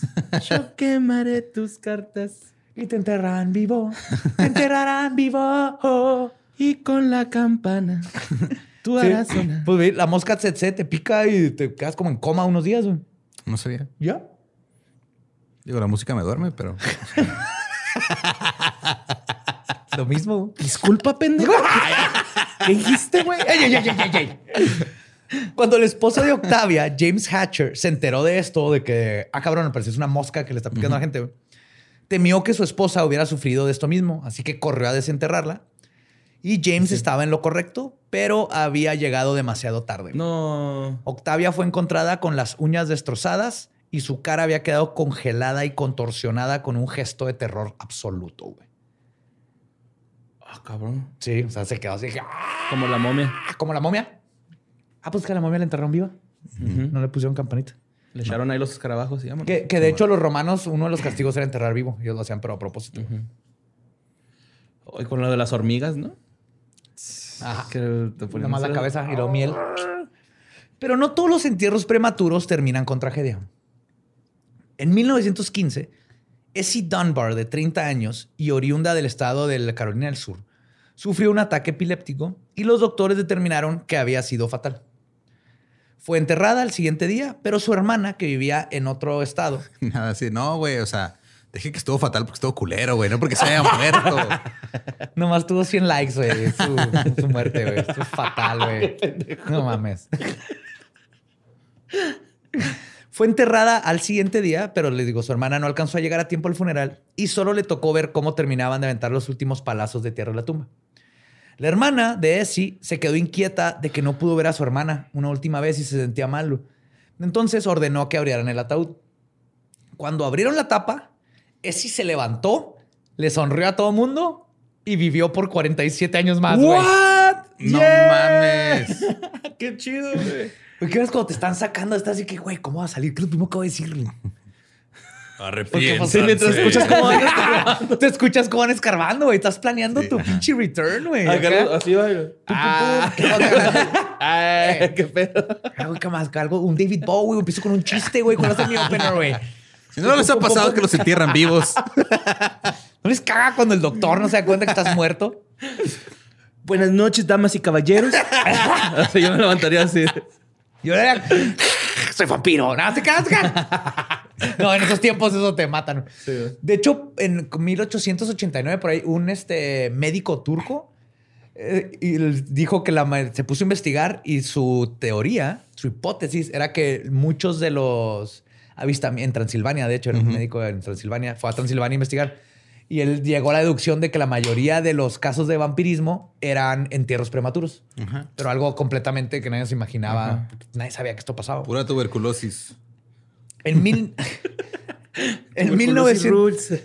Speaker 3: yo quemaré tus cartas.
Speaker 2: Y te enterrarán vivo. Te enterrarán vivo. Oh.
Speaker 3: Y con la campana. Tú
Speaker 2: Sí.
Speaker 3: harás sonar.
Speaker 2: Pues la mosca tsetse te pica y te quedas como en coma unos días. güey.
Speaker 1: No sabía.
Speaker 2: ¿Ya?
Speaker 1: Digo, la música me duerme, pero
Speaker 2: Lo mismo.
Speaker 3: Disculpa, pendejo. ¿Qué dijiste, güey?
Speaker 2: Ey, ey, ey, ey, ey. Cuando el esposo de Octavia, James Hatcher, se enteró de esto, de que, ah, cabrón, me parece es una mosca que le está picando a la gente, temió que su esposa hubiera sufrido de esto mismo, así que corrió a desenterrarla. Y James estaba en lo correcto, pero había llegado demasiado tarde.
Speaker 3: No.
Speaker 2: Octavia fue encontrada con las uñas destrozadas y su cara había quedado congelada y contorsionada con un gesto de terror absoluto, güey.
Speaker 3: Ah, cabrón.
Speaker 2: Sí, o sea, se quedó así, ¡ah!
Speaker 3: Como la momia.
Speaker 2: como la momia. Ah, pues que a la momia la enterraron viva. No le pusieron campanita.
Speaker 3: Le echaron ahí los escarabajos vámonos.
Speaker 2: Que, que de hecho los romanos, uno de los castigos era enterrar vivo. Ellos lo hacían, pero a propósito.
Speaker 3: Hoy con lo de las hormigas, ¿no?
Speaker 2: Ajá.
Speaker 3: Que te ponen
Speaker 2: Nada más la cabeza y luego miel. Pero no todos los entierros prematuros terminan con tragedia. En 1915, Essie Dunbar, de 30 años y oriunda del estado de la Carolina del Sur, sufrió un ataque epiléptico y los doctores determinaron que había sido fatal. Fue enterrada al siguiente día, pero su hermana, que vivía en otro estado,
Speaker 1: Nada así, no, güey, o sea, dije que estuvo fatal porque estuvo culero, güey, no porque se haya muerto.
Speaker 2: nomás tuvo 100 likes, güey, su, su muerte, güey. Esto es fatal, güey. No mames. Fue enterrada al siguiente día, pero les digo, su hermana no alcanzó a llegar a tiempo al funeral y solo le tocó ver cómo terminaban de aventar los últimos palazos de tierra en la tumba. La hermana de Essie se quedó inquieta de que no pudo ver a su hermana una última vez y se sentía mal. Entonces ordenó que abrieran el ataúd. Cuando abrieron la tapa, Essie se levantó, le sonrió a todo mundo y vivió por 47 años más.
Speaker 3: ¿What?
Speaker 1: No
Speaker 3: Yeah.
Speaker 1: mames.
Speaker 3: ¡Qué chido, güey!
Speaker 2: ¿Qué ves cuando te están sacando? Estás así que, güey, ¿cómo va a salir? ¿Qué es lo primero que voy a decir?
Speaker 1: Arrepiéntanse.
Speaker 3: Sí, mientras escuchas cómo van escarbando.
Speaker 2: Te escuchas cómo van escarbando, güey. Estás planeando tu pinche return, güey.
Speaker 3: Así va. güey.
Speaker 2: Ah.
Speaker 3: Ay, qué pedo.
Speaker 2: Algo que más, algo, un David Bowie, empiezo con un chiste, güey, cuando hace mi opener, güey.
Speaker 1: Si no les ha pasado que los entierran vivos.
Speaker 2: ¿No les caga cuando el doctor no se da cuenta que estás muerto?
Speaker 3: Buenas noches, damas y caballeros. Así yo me levantaría así.
Speaker 2: Yo era, soy vampiro. No, se caga. No, en esos tiempos eso te matan.
Speaker 3: Sí.
Speaker 2: De hecho, en 1889, por ahí, un este, médico turco eh, y dijo que la, se puso a investigar y su teoría, su hipótesis, era que muchos de los avistamientos en Transilvania, de hecho, era un médico en Transilvania, fue a Transilvania a investigar y él llegó a la deducción de que la mayoría de los casos de vampirismo eran entierros prematuros, pero algo completamente que nadie se imaginaba, nadie sabía que esto pasaba.
Speaker 1: Pura tuberculosis.
Speaker 2: En mil. en
Speaker 3: Tuberculosis
Speaker 2: 1900.
Speaker 3: roots.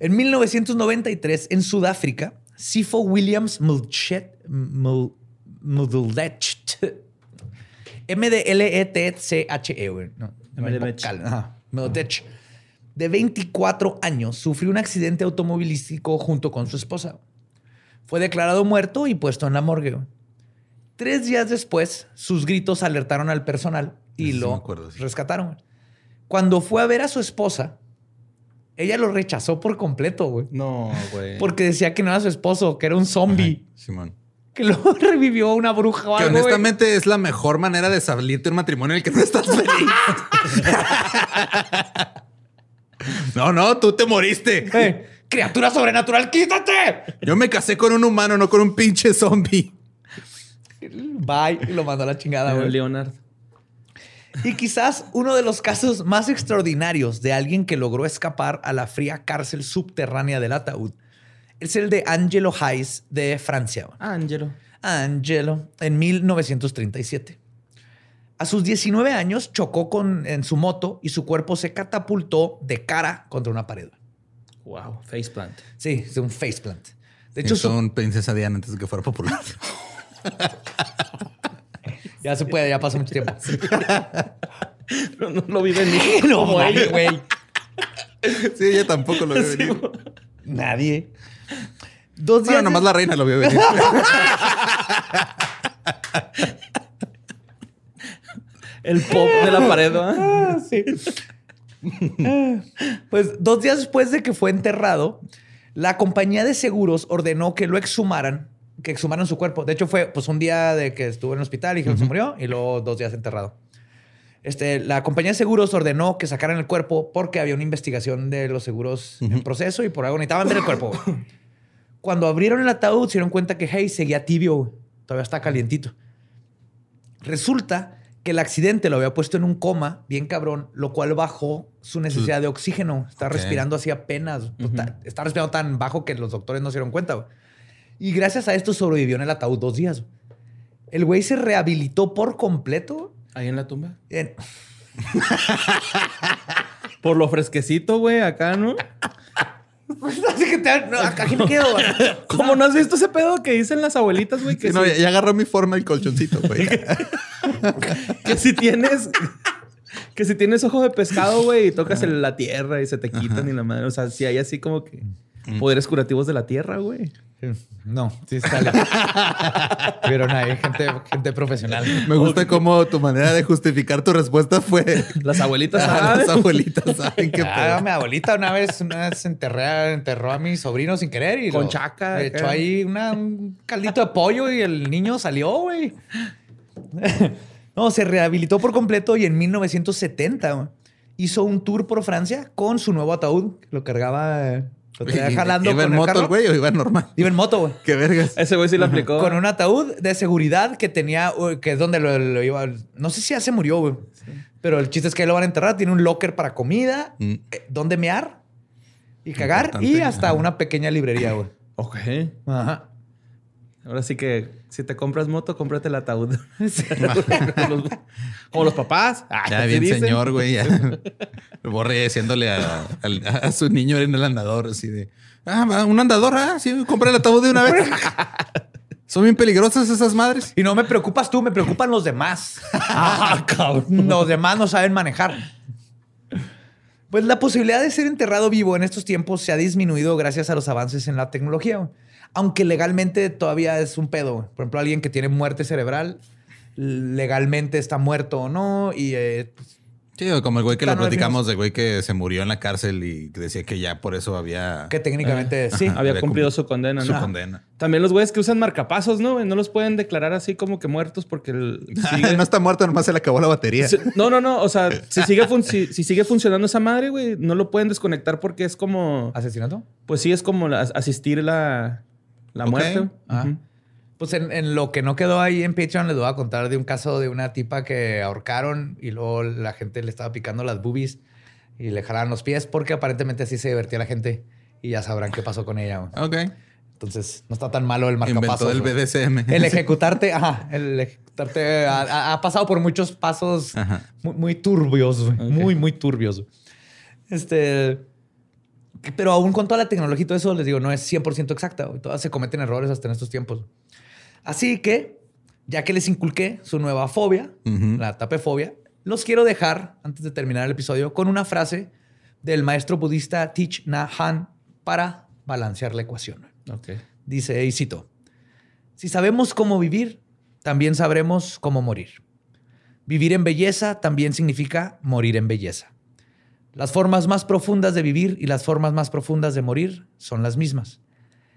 Speaker 2: En 1993, en Sudáfrica, Sifo Williams Mulchet, Mul- Mudlecht, M-D-L-E-T-C-H-E, güey. No, de 24 años, sufrió un accidente automovilístico junto con su esposa. Fue declarado muerto y puesto en la morgue. Tres días después, sus gritos alertaron al personal y
Speaker 1: Sí,
Speaker 2: lo
Speaker 1: me acuerdo, sí.
Speaker 2: rescataron. Cuando fue a ver a su esposa, ella lo rechazó por completo, güey.
Speaker 3: No, güey.
Speaker 2: Porque decía que no era su esposo, que era un zombie.
Speaker 1: Simón.
Speaker 2: Que lo revivió una bruja o
Speaker 1: Que
Speaker 2: algo, güey.
Speaker 1: honestamente es la mejor manera de salirte un matrimonio en el que no estás feliz. no, no, tú te moriste.
Speaker 2: Criatura sobrenatural, quítate.
Speaker 1: Yo me casé con un humano, no con un pinche zombie.
Speaker 2: Bye. Y lo mandó a la chingada, güey.
Speaker 3: Leonard.
Speaker 2: Y quizás uno de los casos más extraordinarios de alguien que logró escapar a la fría cárcel subterránea del ataúd es el de Angelo Hayes de Francia.
Speaker 3: Angelo.
Speaker 2: Angelo, en 1937. A sus 19 años chocó con, en su moto y su cuerpo se catapultó de cara contra una pared.
Speaker 3: Wow. Faceplant.
Speaker 2: Sí, es un faceplant. De hecho, su-
Speaker 1: son princesa Diana antes de que fuera popular.
Speaker 2: ya se puede, ya pasó mucho tiempo.
Speaker 3: Pero no lo vive ni
Speaker 2: no,
Speaker 3: ella.
Speaker 2: güey.
Speaker 1: sí, ella tampoco lo vio venir.
Speaker 2: Nadie. Dos días.
Speaker 1: Bueno, nomás
Speaker 2: de-
Speaker 1: la reina lo vio venir.
Speaker 3: El pop de la pared, ¿verdad?
Speaker 2: Ah, sí. pues dos días después de que fue enterrado, la compañía de seguros ordenó que lo exhumaran, que exhumaran su cuerpo. De hecho, fue pues un día de que estuvo en el hospital y que se murió y luego dos días enterrado. Este, la compañía de seguros ordenó que sacaran el cuerpo porque había una investigación de los seguros en proceso y por algo necesitaban ver el cuerpo. Cuando abrieron el ataúd, se dieron cuenta que hey, seguía tibio, todavía está calientito. Resulta que el accidente lo había puesto en un coma, bien cabrón, lo cual bajó su necesidad de oxígeno. Está respirando así apenas. Pues, está, está respirando tan bajo que los doctores no se dieron cuenta. Y gracias a esto sobrevivió en el ataúd dos días. El güey se rehabilitó por completo
Speaker 3: Ahí en la tumba.
Speaker 2: En-
Speaker 3: Por lo fresquecito, güey, acá, ¿no?
Speaker 2: Así que te, no, acá aquí me quedo.
Speaker 3: ¿Cómo no has visto ese pedo que dicen las abuelitas, güey? Que,
Speaker 1: Sí, no,
Speaker 3: si,
Speaker 1: ya, ya agarró mi forma el colchoncito, güey.
Speaker 3: que si tienes... Que si tienes ojo de pescado, güey, y tocas el- la tierra y se te quitan y la madre. O sea, si hay así como que poderes curativos de la tierra, güey.
Speaker 2: No, sí sale. Vieron ahí gente, gente profesional.
Speaker 1: Me gusta cómo tu manera de justificar tu respuesta fue.
Speaker 3: Las abuelitas
Speaker 1: Ah,
Speaker 3: saben.
Speaker 1: las abuelitas saben qué
Speaker 2: Ah, mi abuelita una vez, una vez enterré, enterró a mi sobrino sin querer y
Speaker 3: Con
Speaker 2: lo-
Speaker 3: chaca,
Speaker 2: le echó ahí una- un caldito de pollo y el niño salió, güey. no, se rehabilitó por completo y en 1970 güey, hizo un tour por Francia con su nuevo ataúd que lo cargaba, eh, lo traía jalando
Speaker 1: ¿Iba
Speaker 2: con
Speaker 1: en
Speaker 2: el
Speaker 1: moto
Speaker 2: carro.
Speaker 1: el güey o iba normal?
Speaker 2: Iba en moto, güey.
Speaker 1: Qué vergas.
Speaker 3: Ese güey sí lo aplicó.
Speaker 2: Con un ataúd de seguridad que tenía, que es donde lo, lo iba. No sé si ya se murió, güey. Pero el chiste es que ahí lo van a enterrar. Tiene un locker para comida,
Speaker 1: Mm.
Speaker 2: eh, donde mear y cagar y hasta
Speaker 1: Ajá.
Speaker 2: una pequeña librería, güey.
Speaker 3: Ok.
Speaker 2: Ajá.
Speaker 3: Ahora sí que si te compras moto, cómprate el ataúd. Como los papás. Ah,
Speaker 1: Ya bien
Speaker 3: dicen.
Speaker 1: señor, güey. Borre diciéndole a, su niño en el andador así de... Ah, va, un andador, ah, sí, compra el ataúd de una vez. Son bien peligrosas esas madres.
Speaker 2: Y no me preocupas tú, me preocupan los demás.
Speaker 3: Ah, cabrón.
Speaker 2: Los demás no saben manejar. Pues la posibilidad de ser enterrado vivo en estos tiempos se ha disminuido gracias a los avances en la tecnología. Aunque legalmente todavía es un pedo. Por ejemplo, alguien que tiene muerte cerebral, legalmente está muerto o no. Y eh, pues,
Speaker 1: Sí, como el güey que lo
Speaker 2: no,
Speaker 1: platicamos de güey que se murió en la cárcel y que decía que ya por eso había
Speaker 2: que técnicamente sí.
Speaker 3: Había
Speaker 1: Había
Speaker 3: cumplido
Speaker 1: cum-
Speaker 3: su condena,
Speaker 1: su
Speaker 3: ¿no?
Speaker 1: condena.
Speaker 3: También los güeyes que usan marcapasos, ¿no? No los pueden declarar así como que muertos porque el- sigue-
Speaker 1: no está muerto, nomás se le acabó la batería.
Speaker 3: Si- No, no, no. O sea, si sigue, fun- si, si sigue funcionando esa madre, güey, no lo pueden desconectar porque es como.
Speaker 2: ¿Asesinato?
Speaker 3: Pues sí, es como la- asistir la, la muerte.
Speaker 2: Ah. Pues en, en lo que no quedó ahí en Patreon les voy a contar de un caso de una tipa que ahorcaron y luego la gente le estaba picando las boobies y le jalaron los pies porque aparentemente así se divertía la gente y ya sabrán qué pasó con ella. güey.
Speaker 1: Ok.
Speaker 2: Entonces no está tan malo el
Speaker 1: Inventó
Speaker 2: marcapasos.
Speaker 1: el
Speaker 2: güey.
Speaker 1: BDSM.
Speaker 2: El ejecutarte, ajá, el ejecutarte ha, pasado por muchos pasos muy, muy turbios, muy, muy turbios. Este, pero aún con toda la tecnología y todo eso, les digo, no es 100% exacta. güey. Todas se cometen errores hasta en estos tiempos. Así que, ya que les inculqué su nueva fobia,
Speaker 1: Ujú.
Speaker 2: la tapefobia, los quiero dejar, antes de terminar el episodio, con una frase del maestro budista Thich Nhat Hanh para balancear la ecuación. Dice, y cito, si sabemos cómo vivir, también sabremos cómo morir. Vivir en belleza también significa morir en belleza. Las formas más profundas de vivir y las formas más profundas de morir son las mismas.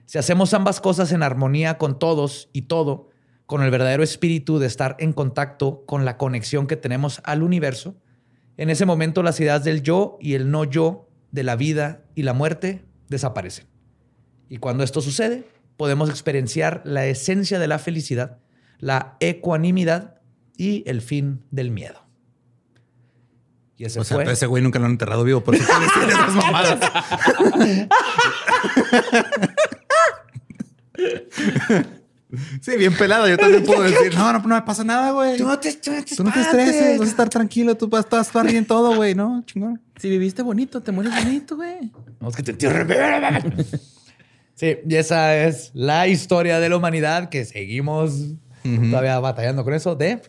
Speaker 2: Si hacemos ambas cosas en armonía con todos y todo, con el verdadero espíritu de estar en contacto con la conexión que tenemos al universo, en ese momento las ideas del yo y el no yo, de la vida y la muerte, desaparecen. Y cuando esto sucede, podemos experienciar la esencia de la felicidad, la ecuanimidad y el fin del miedo. Y ese
Speaker 1: O sea,
Speaker 2: fue.
Speaker 1: ese güey nunca lo han enterrado vivo, por eso puede decir esas mamadas. Sí, bien pelado. Yo también puedo decir, no, no, no me pasa nada, güey.
Speaker 2: Tú no te, tú no te
Speaker 1: Tú no te
Speaker 2: espantes.
Speaker 1: estreses, vas a estar tranquilo, tú vas a estar bien todo, güey, ¿no? Chingón.
Speaker 3: Si viviste bonito, te mueres bonito, güey.
Speaker 2: No, es que te entierren. Sí, y esa es la historia de la humanidad que seguimos todavía batallando con eso de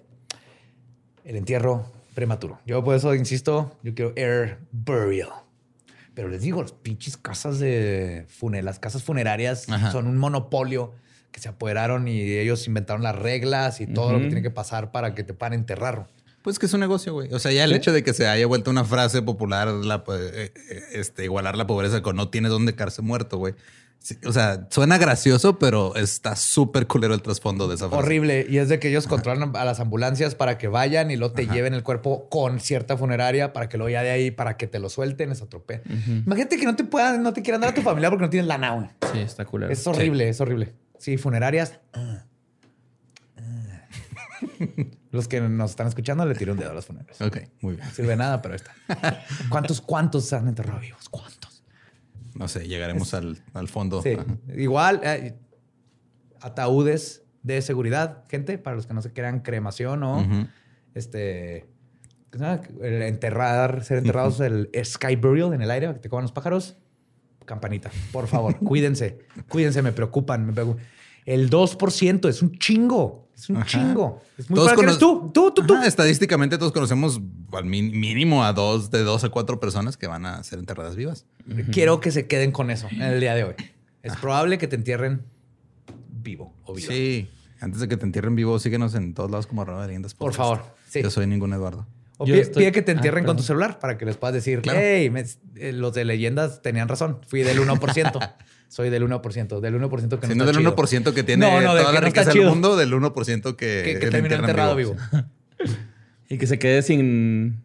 Speaker 2: el entierro prematuro. Yo por eso insisto, yo quiero air burial. Pero les digo, las pinches casas de funerarias, las casas funerarias
Speaker 1: Ajá.
Speaker 2: son un monopolio que se apoderaron y ellos inventaron las reglas y todo lo que tiene que pasar para que te puedan enterrar.
Speaker 1: Pues que es un negocio, güey. O sea, ya el hecho de que se haya vuelto una frase popular, la, eh, eh, este, igualar la pobreza con no tienes dónde quedarse muerto, güey. Sí, o sea, suena gracioso, pero está súper culero el trasfondo de esa frase.
Speaker 2: Horrible. Y es de que ellos controlan a las ambulancias para que vayan y luego te lleven el cuerpo con cierta funeraria para que luego ya de ahí, para que te lo suelten, es atropellen. Imagínate que no te puedan, no te quieran dar a tu familia porque no tienes lana, güey.
Speaker 3: Sí, está culero.
Speaker 2: Es horrible, es horrible. Sí, funerarias. Los que nos están escuchando le tiro un dedo a las funerarias.
Speaker 1: Ok, muy bien.
Speaker 2: No sirve nada, pero ahí está. ¿Cuántos, cuántos se han enterrado vivos? ¿Cuántos?
Speaker 1: No sé, llegaremos al, al fondo.
Speaker 2: Sí. Igual, eh, ataúdes de seguridad, gente, para los que no se quieran cremación o este, el enterrar, ser enterrados, el sky burial en el aire, que te coman los pájaros. Campanita, por favor, cuídense, cuídense, me preocupan. me preocupan. El 2% es un chingo, es un
Speaker 1: Ajá.
Speaker 2: chingo. Es muy
Speaker 1: Todos
Speaker 2: para que tú, tú, tú, tú.
Speaker 1: Ajá, estadísticamente todos conocemos al mínimo a dos, de dos a cuatro personas que van a ser enterradas vivas.
Speaker 2: Quiero que se queden con eso en el día de hoy. Es probable que te entierren vivo o viva.
Speaker 1: Sí. Antes de que te entierren vivo, síguenos en todos lados como arroba de leyendas.
Speaker 2: Por favor, sí.
Speaker 1: Yo soy ningún Eduardo.
Speaker 2: O pide,
Speaker 3: estoy-
Speaker 2: pide que te
Speaker 3: Ah,
Speaker 2: entierren con tu celular para que les puedas decir,
Speaker 1: Claro.
Speaker 2: hey, me- eh, los de leyendas tenían razón. Fui del 1%. Soy del 1%. Del 1% que no
Speaker 1: Si no
Speaker 2: está
Speaker 1: del
Speaker 2: chido.
Speaker 1: 1% que tiene
Speaker 2: No, no, del
Speaker 1: toda la
Speaker 2: no está
Speaker 1: riqueza del
Speaker 2: chido.
Speaker 1: mundo, del 1% que,
Speaker 2: Que, que
Speaker 1: le
Speaker 2: terminó
Speaker 1: entierran
Speaker 2: enterrado vivo.
Speaker 3: Y que se quede sin.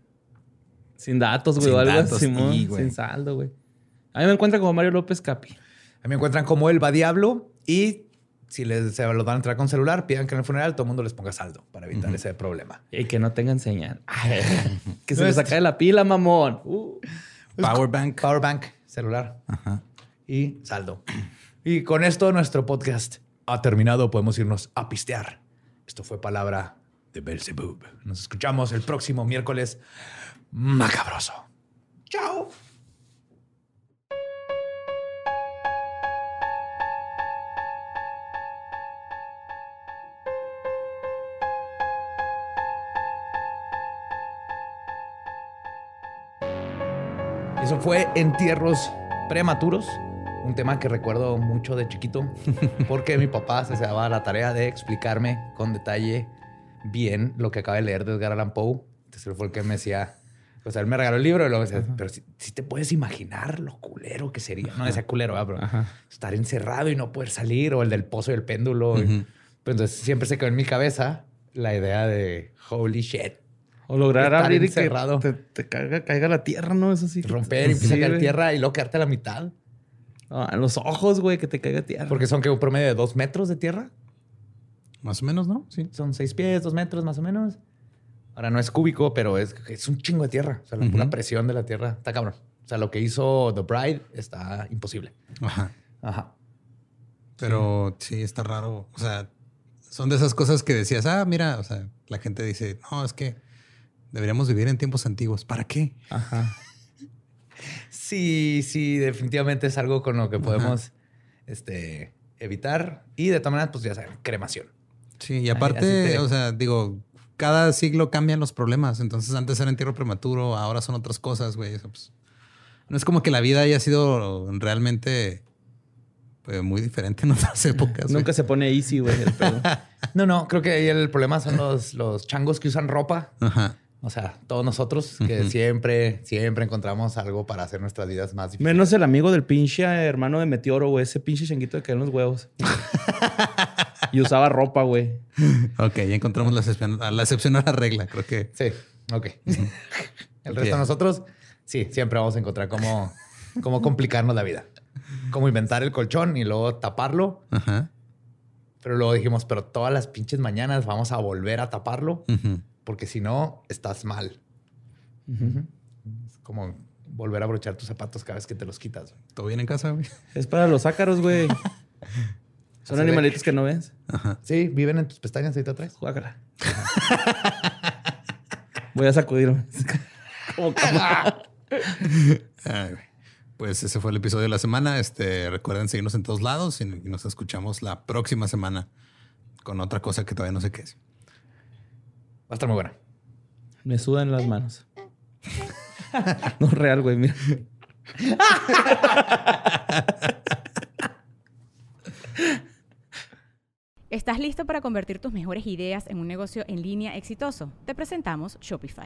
Speaker 3: Sin datos, güey,
Speaker 1: Sin
Speaker 3: o algo
Speaker 1: datos,
Speaker 3: así, Simón,
Speaker 1: sí, güey.
Speaker 3: sin saldo, güey. A mí me encuentra como Mario López Capi.
Speaker 2: A mí me encuentran como el va diablo y si les, se los van a entrar con celular, pidan que en el funeral todo el mundo les ponga saldo para evitar ese problema.
Speaker 3: Y que no tengan señal. que se les
Speaker 2: es-
Speaker 3: saque la pila, mamón. Uh.
Speaker 1: Powerbank.
Speaker 2: Powerbank, celular
Speaker 1: Ajá.
Speaker 2: Y saldo. Y con esto nuestro podcast ha terminado. Podemos irnos a pistear. Esto fue palabra de Belzebub. Nos escuchamos el próximo miércoles macabroso. Chao. Eso fue entierros prematuros, un tema que recuerdo mucho de chiquito, porque mi papá se daba la tarea de explicarme con detalle bien lo que acaba de leer de Edgar Allan Poe. Entonces él fue el que me decía, o sea, él me regaló el libro y luego me decía, pero si, te puedes imaginar lo culero que sería. No decía culero, ¿verdad? pero
Speaker 3: Ajá.
Speaker 2: estar encerrado y no poder salir, o el del pozo y el péndulo. y-. Pero entonces siempre se quedó en mi cabeza la idea de holy shit.
Speaker 3: O lograr abrir y que te, te caiga, caiga la tierra, ¿no? Eso sí.
Speaker 2: Romper y empieza a caer tierra y luego quedarte a la mitad.
Speaker 3: Ah, en los ojos, güey, que te caiga tierra.
Speaker 2: Porque son que un promedio de dos metros de tierra.
Speaker 1: Más o menos, ¿no? Sí.
Speaker 2: Son seis pies, dos metros más o menos. Ahora no es cúbico, pero es, es un chingo de tierra. O sea, la pura
Speaker 1: Ujú.
Speaker 2: presión de la tierra está cabrón. O sea, lo que hizo The Bride está imposible.
Speaker 1: Ajá.
Speaker 2: Ajá.
Speaker 1: Pero sí, está raro. O sea, son de esas cosas que decías, ah, mira, o sea, la gente dice, no, es que deberíamos vivir en tiempos antiguos. ¿Para qué?
Speaker 3: Ajá.
Speaker 2: Sí, sí, definitivamente es algo con lo que podemos este, evitar. Y de todas maneras, pues ya saben, cremación.
Speaker 1: Sí, y aparte,
Speaker 2: te-
Speaker 1: o sea, digo, cada siglo cambian los problemas. Entonces, antes era entierro prematuro, ahora son otras cosas, güey. Eso, pues, no es como que la vida haya sido realmente pues, muy diferente en otras épocas.
Speaker 3: Nunca se pone easy, güey.
Speaker 2: No, no, creo que ahí el problema son los, los changos que usan ropa.
Speaker 1: Ajá.
Speaker 2: O sea, todos nosotros que siempre, siempre encontramos algo para hacer nuestras vidas más difíciles.
Speaker 3: Menos el amigo del pinche hermano de Meteoro, güey. Ese pinche changuito de caer en los huevos. y usaba ropa, güey.
Speaker 1: Ok, ya encontramos la excepción, a la excepción a la regla. Creo que
Speaker 2: Sí, ok. El resto de nosotros, sí, siempre vamos a encontrar cómo, cómo complicarnos la vida. Cómo inventar el colchón y luego taparlo.
Speaker 1: Ajá.
Speaker 2: Pero luego dijimos, pero todas las pinches mañanas vamos a volver a taparlo
Speaker 1: Ujú.
Speaker 2: Porque si no, estás mal. Es como volver a brochar tus zapatos cada vez que te los quitas.
Speaker 1: ¿Todo bien en casa, güey?
Speaker 3: Es para los ácaros, güey. Son
Speaker 2: Así de-
Speaker 3: animalitos que no ves.
Speaker 1: Ajá.
Speaker 2: Sí, viven en tus pestañas ahí te atrás.
Speaker 3: Juágala. Voy a sacudirme. Como cama.
Speaker 1: Ay. Pues ese fue el episodio de la semana. Este, recuerden seguirnos en todos lados y y nos escuchamos la próxima semana con otra cosa que todavía no sé qué es.
Speaker 2: Va a estar muy buena.
Speaker 3: Me sudan las manos. No es real, güey. Mira.
Speaker 5: ¿Estás listo para convertir tus mejores ideas en un negocio en línea exitoso? Te presentamos Shopify.